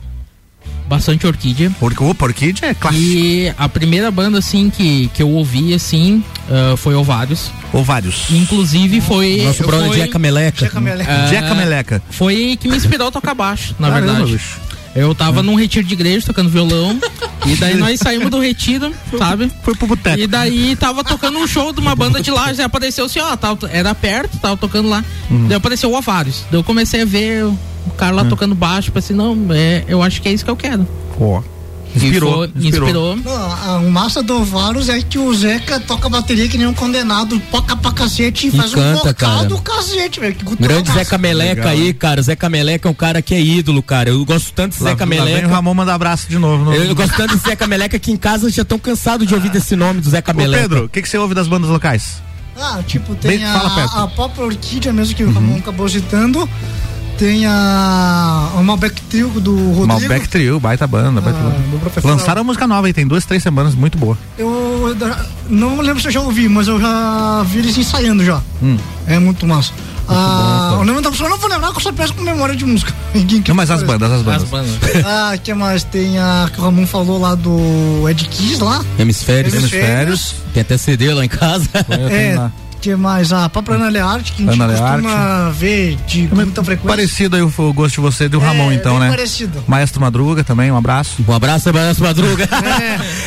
Bastante orquídea. Porque o Orquídea é clássico. E a primeira banda, assim, que, que eu ouvi, assim, ah, foi Ovários. Ovários. Inclusive foi. Nosso brother foi, Jeca Meleca. Jeca Meleca. ah, Jeca Meleca. Foi que me inspirou a tocar baixo, na Caramba, verdade. bicho. Eu tava num retiro de igreja tocando violão. (laughs) e daí nós saímos do retiro, sabe? Foi pro boteco. E daí tava tocando um show de uma banda de lá. Já apareceu assim, ó, tava, era perto, tava tocando lá. Uhum. Daí apareceu o Ovários. Daí eu comecei a ver o cara lá tocando baixo. Pensei, não, é, eu acho que é isso que eu quero. Pô. Inspirou, foi- inspirou. inspirou. Não, a- o massa do Varus é que o Zeca toca bateria que nem um condenado, toca pra cacete e, faz um canta, vocal cara. do cacete, velho. Grande. Zeca Meleca Legal. aí, cara. Zeca Meleca é um cara que é ídolo, cara. Eu gosto tanto de Lá- Zeca lá vem o Meleca. Ramon manda abraço de novo. No... Eu, eu gosto tanto de Zeca Meleca que em casa já estão cansados de ouvir desse nome do Zeca Ô, Meleca. Pedro, o que, que você ouve das bandas locais? Ah, tipo, tem Bem, a, a própria Orquídea mesmo que o Ramon acabou citando. Tem a. O Malbec Trio do Rodrigo. Malbec Trio, baita banda. Baita Ah, banda. Lançaram a música nova aí, tem duas, três semanas, muito boa. Eu da- não lembro se eu já ouvi, mas eu já vi eles ensaiando já. Hum. É muito massa. Ah, o nome da pessoa eu não vou lembrar, que eu só peço com memória de música. (laughs) Não, mas as parece. bandas, as bandas. (laughs) Ah, que mais? Tem a que o Ramon falou lá do Ed Kiss lá. Hemisférios. Hemisférios. Tem até CD lá em casa. É, que mais? A própria Ana Learte, que a gente Ana costuma ver de muita frequência. Parecido aí o, o gosto de você e do É, Ramon, então, né? parecido. Maestro Madruga também, um abraço. Um abraço, abraço, Madruga. (laughs)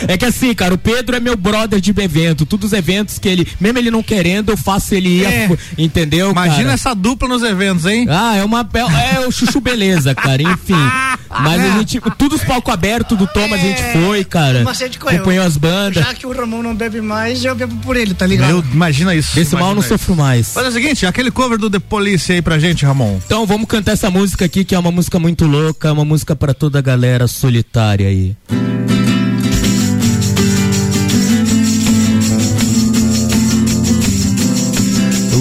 É. que assim, cara, o Pedro é meu brother de evento. Todos os eventos que ele, mesmo ele não querendo, eu faço ele ir, É. entendeu? Imagina cara? essa dupla nos eventos, hein? Ah, é uma. É, é o chuchu beleza, cara. Enfim. (laughs) Mas a gente. Tudo os palcos abertos do Thomas, a gente foi, cara. Com. Acompanhou as bandas. Já que o Ramon não bebe mais, eu bebo por ele, tá ligado? Meu, imagina isso. Desse mal não sofro mais. Mas é o seguinte, aquele cover do The Police aí pra gente, Ramon. Então vamos cantar essa música aqui, que é uma música muito louca, uma música pra toda a galera solitária aí.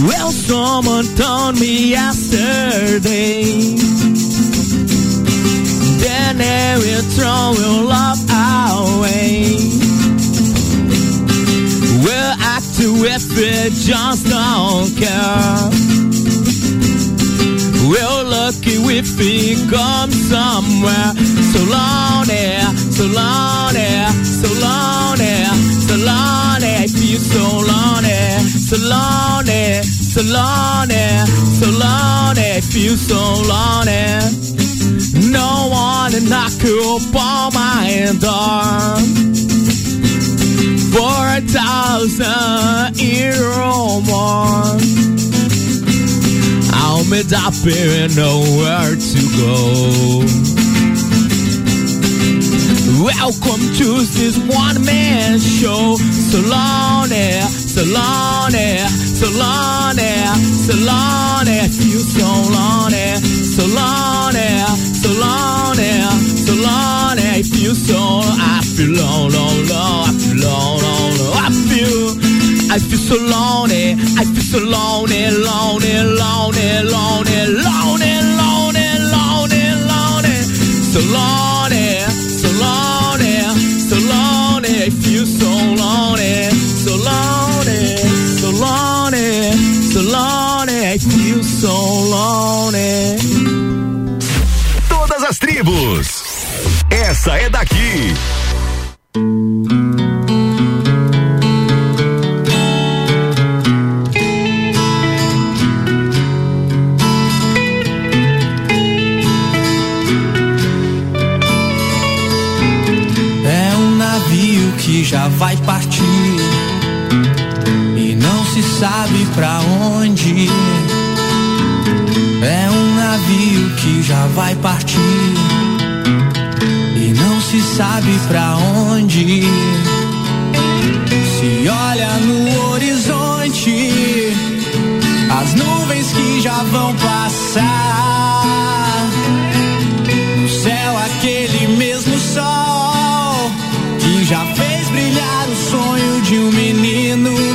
Well, someone told me yesterday Then they will throw your love away Well, do if we just don't care. We're lucky we've come somewhere. So long there, so long there, so long there, so long there, feel so long there, so long there, so long there, so long there, feel so long there. No one to knock upon my door for a thousand euro more. I'm a and nowhere to go. Welcome to this one man show. Salon air, salon air, salon. Feel so lonely, salon I feel so, I feel low, low, low. I feel low, low, low. I feel. I feel so lonely, I feel so lonely, lonely, lonely, lonely, lonely, lonely, lonely, lonely, so lonely, so lonely, so lonely, I feel so lonely, so lonely, so lonely, so lonely, I feel so lonely. Todas as tribos. Essa é daqui. É um navio que já vai partir e não se sabe pra onde. É um navio que já vai partir se sabe pra onde. Se olha no horizonte, as nuvens que já vão passar. No céu, aquele mesmo sol que já fez brilhar o sonho de um menino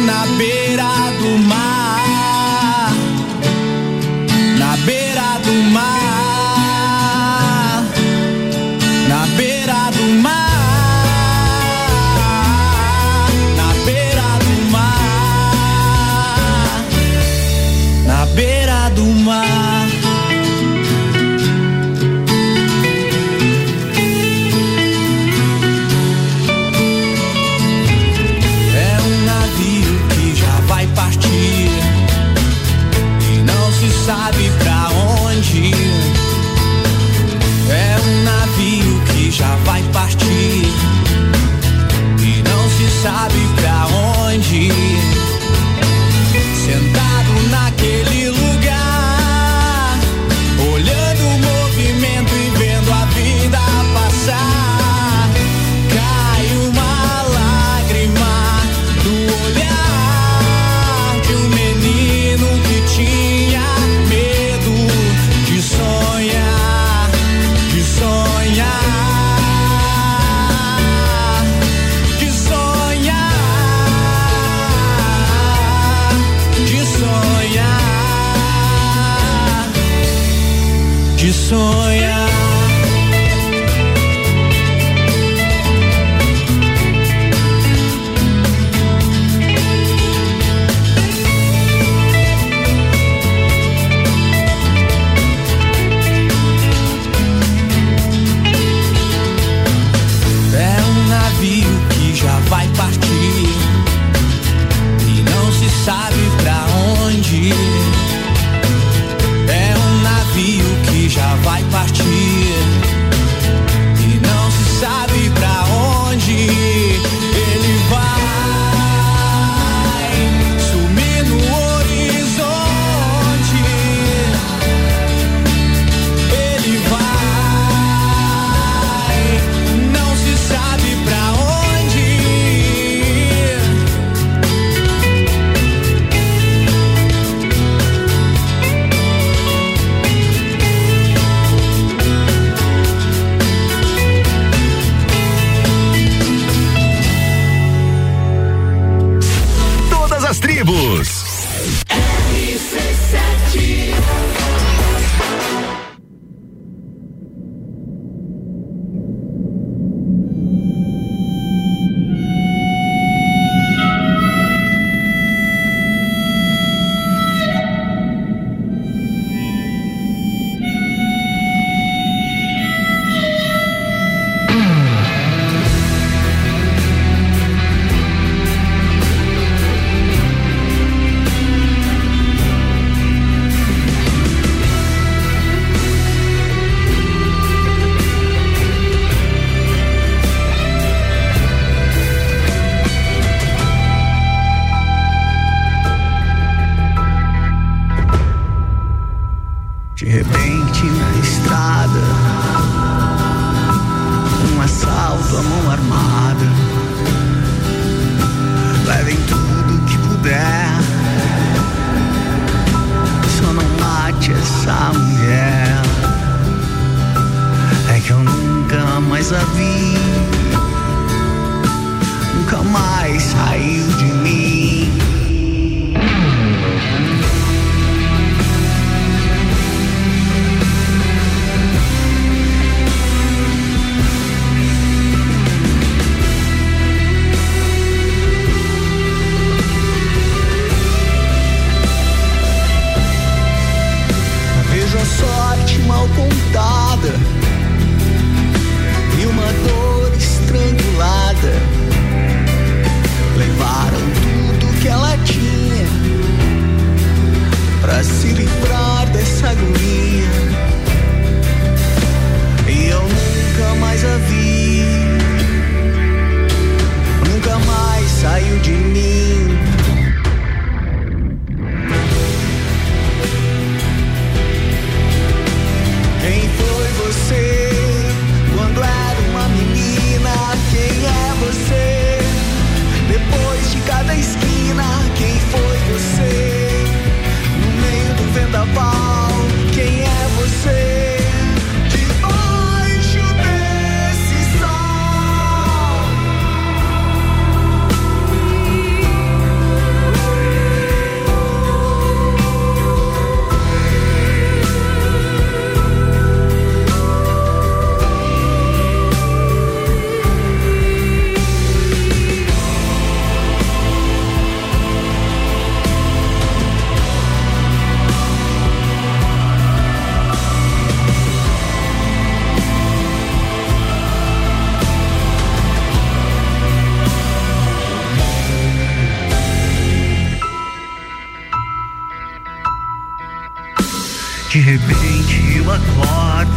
De repente eu acordo.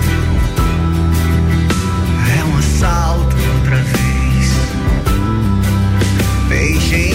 É um assalto outra vez. Beijei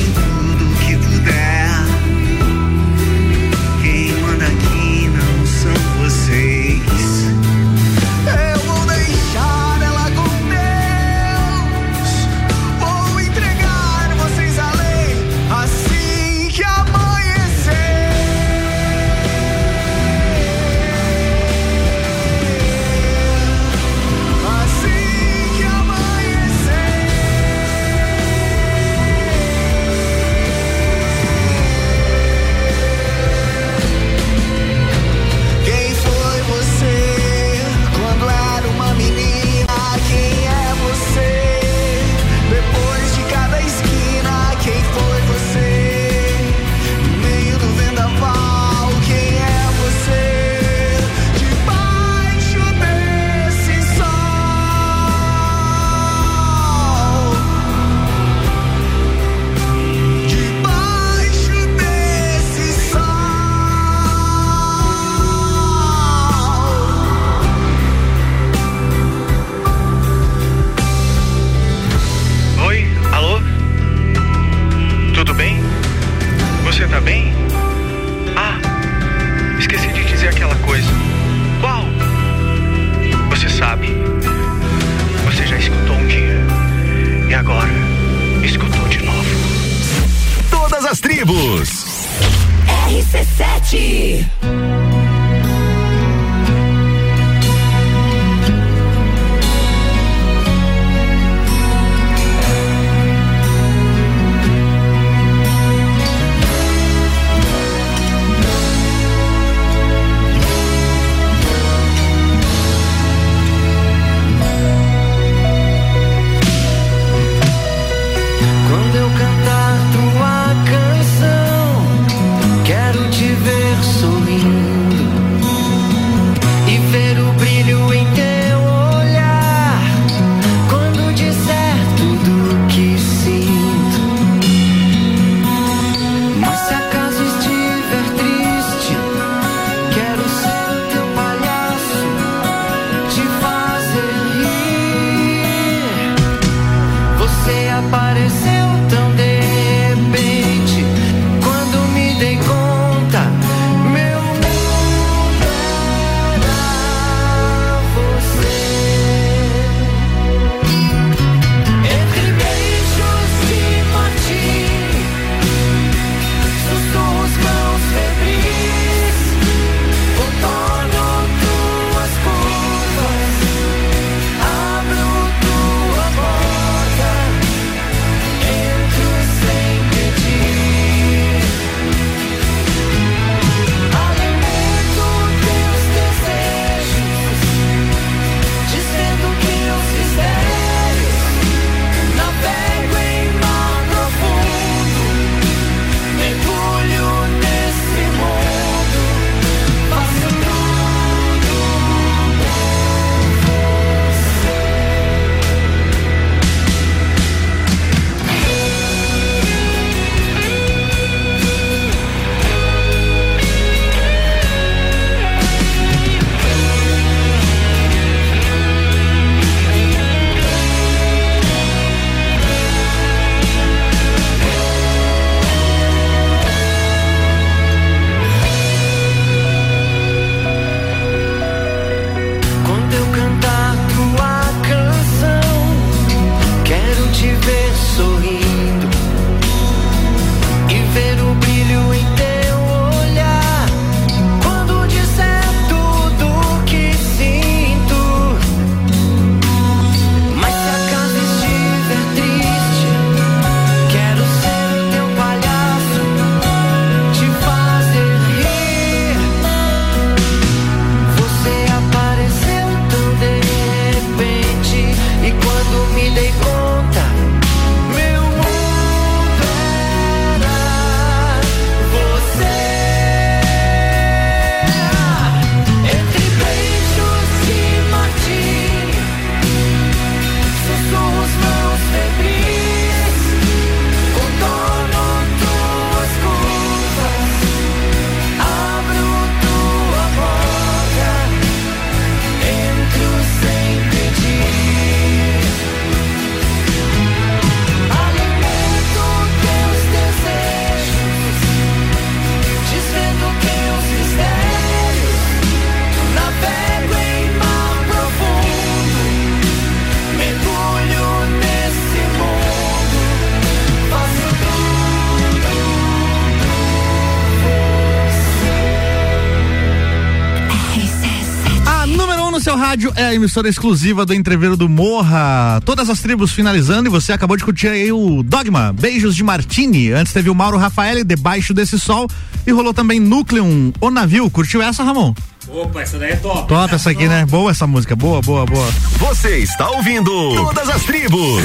é a emissora exclusiva do Entreveiro do Morra. Todas as tribos finalizando e você acabou de curtir aí o Dogma, Beijos de Martini. Antes teve o Mauro Rafael, Debaixo desse Sol. E rolou também Núcleum, O Navio. Curtiu essa, Ramon? Opa, essa daí é top. Top essa aqui, né? Boa essa música. Boa, boa, boa. Você está ouvindo Todas as Tribos.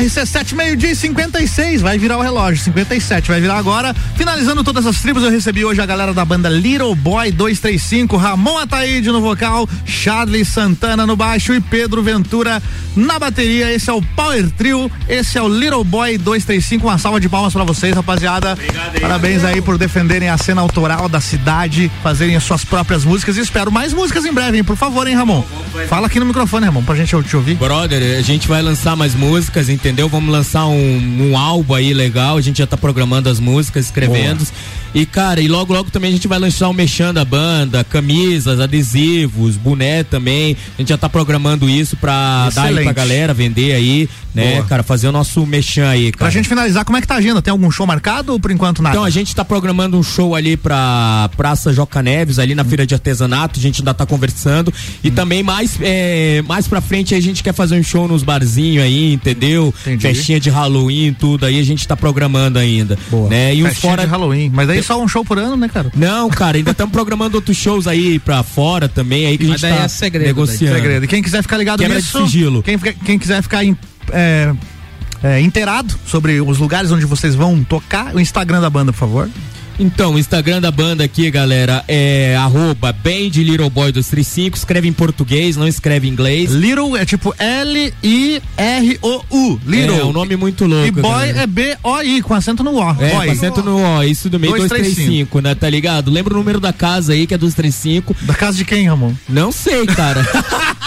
RC7 meio-dia e 56, vai virar o relógio, 57, vai virar agora. Finalizando todas as tribos, eu recebi hoje a galera da banda Little Boy 235, Ramon Ataíde no vocal, Charlie Santana no baixo e Pedro Ventura na bateria. Esse é o Power Trio, esse é o Little Boy 235. Uma salva de palmas pra vocês, rapaziada. aí. Parabéns aí por defenderem a cena autoral da cidade, fazerem as suas próprias músicas e espero mais músicas em breve, hein? Por favor, hein, Ramon? Fala aqui no microfone, Ramon, pra gente te ouvir. Brother, a gente vai lançar mais músicas, entendeu? Vamos lançar um, um álbum aí legal, a gente já tá programando as músicas, escrevendo. E, cara, e logo, logo também a gente vai lançar um mexão da banda, camisas, adesivos, boné também. A gente já tá programando isso pra dar aí pra Excelente. galera, vender aí, né, Boa. cara, fazer o nosso mexão aí, cara. Pra gente finalizar, como é que tá a agenda? Tem algum show marcado ou por enquanto nada? Então a gente tá programando um show ali pra Praça Joca Neves, ali na feira de artesanato, a gente ainda tá conversando. E também mais, é, mais pra frente a gente quer fazer um show nos barzinhos aí, entendeu? Festinha de Halloween, tudo aí a gente tá programando ainda. Boa. Né? E um Festinha fora de Halloween. Mas daí só um show por ano, né, cara? Não, cara, ainda estamos programando outros shows aí pra fora também, aí que a gente tá é segredo, negociando. daí. Segredo. E quem quiser ficar ligado Quebra nisso, de sigilo. Quem, quem quiser ficar em, é, é, inteirado sobre os lugares onde vocês vão tocar, o Instagram da banda, por favor. Então, o Instagram da banda aqui, galera, é arroba Band Little Boy 235, escreve em português, não escreve em inglês. Little é tipo L-I-R-O-U. Little. É um nome muito louco. E boy galera. é B-O-I, com acento no O. É, Boy. com acento no O, isso do meio 235, 235, né? Tá ligado? Lembra o número da casa aí, que é 235. Da casa de quem, Ramon? Não sei, cara. (laughs)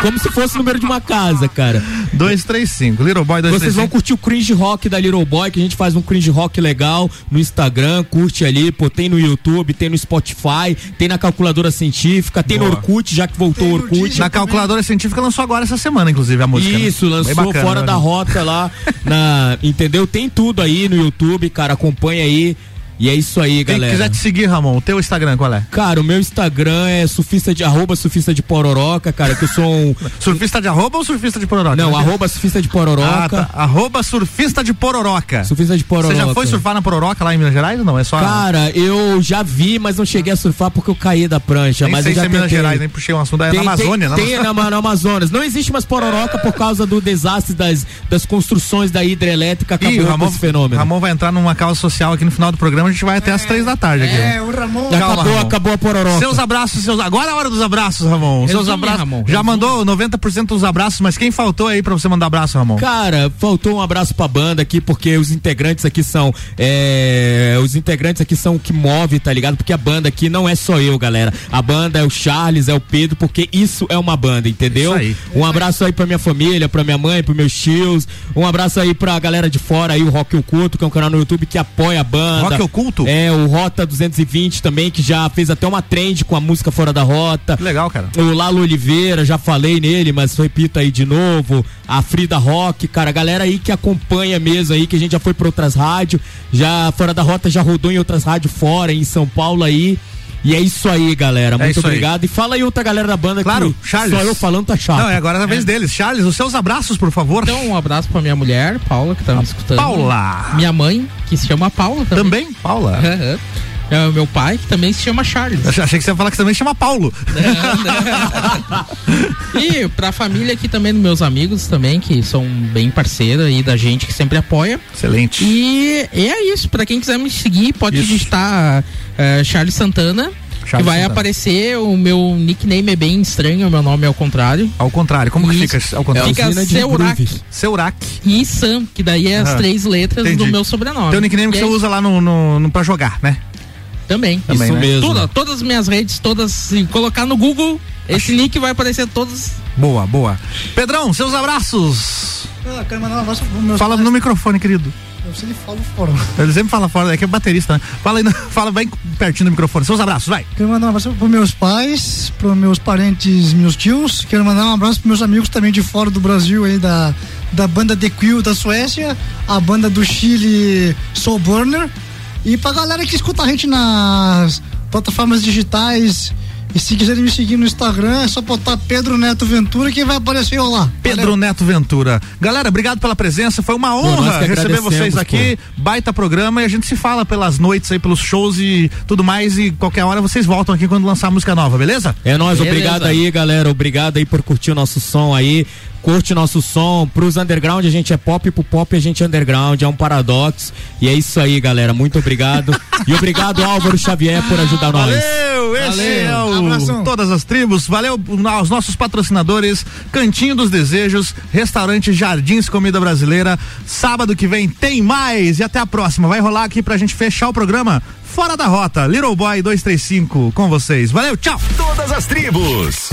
Como se fosse o número de uma casa, cara. 235, Little Boy Vocês 235. vão curtir o cringe rock da Little Boy, que a gente faz um cringe rock legal no Instagram, curte ali, pô, tem no YouTube, tem no Spotify, tem na calculadora científica, tem no Boa. Orkut, já que voltou o Orkut. Na calculadora científica lançou agora essa semana, inclusive, a música. né? Isso, Bem lançou bacana, fora né? da rota lá, na, entendeu? Tem tudo aí no YouTube, cara, acompanha aí. E é isso aí, Quem galera. quiser te seguir, Ramon, o teu Instagram qual é? Cara, o meu Instagram é surfista de arroba surfista de pororoca, cara, que eu sou um. (laughs) surfista de arroba ou surfista de pororoca? Não, arroba surfista de pororoca. Ah, tá. Arroba surfista de pororoca. Surfista de pororoca. Você já foi surfar na pororoca lá em Minas Gerais ou não? É só. Cara, eu já vi, mas não cheguei a surfar porque eu caí da prancha. nem mas sei eu já se é Minas. Gerais, nem puxei um assunto. É Tem- na Amazônia, tem, né? tem na, na Amazonas. Não existe mais pororoca por causa do desastre das, das construções da hidrelétrica. Acabou Ih, Ramon, esse fenômeno. Ramon vai entrar numa causa social aqui no final do programa, a gente vai até às três da tarde aqui. É, o Ramon. Calma, acabou, Ramon. acabou a pororoca. Seus abraços, seus. Agora é a hora dos abraços, Ramon. seus Resume, abraços. Ramon, Já resume. mandou 90% dos abraços, mas quem faltou aí pra você mandar abraço, Ramon? Cara, faltou um abraço pra banda aqui, porque os integrantes aqui são. é, os integrantes aqui são o que move, tá ligado? Porque a banda aqui não é só eu, galera. A banda é o Charles, é o Pedro, porque isso é uma banda, entendeu? Isso aí. Um abraço aí pra minha família, pra minha mãe, pros meus tios. Um abraço aí pra galera de fora aí, o Rock Oculto, que é um canal no YouTube que apoia a banda. Rock Oculto? É, o Rota 220 também, que já fez até uma trend com a música Fora da Rota. Que legal, cara. O Lalo Oliveira, já falei nele, mas repito aí de novo. A Frida Rock, cara, a galera aí que acompanha mesmo aí, que a gente já foi pra outras rádios, já fora da rota, já rodou em outras rádios fora, em São Paulo aí. E é isso aí, galera. Muito isso aí. obrigado. E fala aí outra galera da banda Claro, que Charles. só eu falando tá chato. Não, é agora a vez deles. Charles, os seus abraços, por favor. Então, um abraço pra minha mulher, Paula, que tá me escutando. Paula. Minha mãe, que se chama Paula também. Também? Paula. É, o meu pai, que também se chama Charles. Eu achei que você ia falar que também chama Paulo. E pra família aqui também, dos meus amigos também, que são bem parceiros aí da gente, que sempre apoia. Excelente. E é isso, pra quem quiser me seguir, pode Isso. digitar eh, Charles Santana. Charles que vai Santana. aparecer, o meu nickname é bem estranho, o meu nome é ao contrário. Ao contrário, como que Isso. fica ao contrário? Fica Seurac Seurac. e Sam, que daí é as três letras Entendi. do meu sobrenome. Teu nickname que você usa lá no, no, no pra jogar, né? Também. Também, Isso né? mesmo. Toda- todas as minhas redes, todas, se colocar no Google, esse nick vai aparecer todos. Boa, boa. Pedrão, seus abraços. Ah, quero mandar um abraço pros meus Fala no microfone, querido. Eu sempre falo fora. Ele sempre fala fora, é que é baterista, né? Fala aí, (laughs) fala bem pertinho do microfone. Seus abraços, vai. Quero mandar um abraço pros meus pais, pros meus parentes, meus tios. Quero mandar um abraço pros meus amigos também de fora do Brasil aí, da, da banda The Quill da Suécia, a banda do Chile Soul Burner. E pra galera que escuta a gente nas plataformas digitais e se quiserem me seguir no Instagram, é só botar Pedro Neto Ventura que vai aparecer eu lá. Pedro Neto Ventura. Galera, obrigado pela presença. Foi uma nós honra receber vocês aqui. Baita programa e a gente se fala pelas noites aí, pelos shows e tudo mais. E qualquer hora vocês voltam aqui quando lançar música nova, beleza? É nóis, Beleza. obrigado aí, galera. Obrigado aí por curtir o nosso som aí. Curte nosso som. Pros underground a gente é pop, pro pop a gente é underground. É um paradoxo. E é isso aí, galera. Muito obrigado. (laughs) e obrigado, Álvaro Xavier, por ajudar nós. Valeu, esse Valeu. é o Todas as Tribos. Valeu aos nossos patrocinadores, Cantinho dos Desejos, Restaurante Jardins Comida Brasileira. Sábado que vem tem mais e até a próxima. Vai rolar aqui pra gente fechar o programa. Fora da Rota, Little Boy 235 com vocês. Valeu, tchau. Todas as tribos.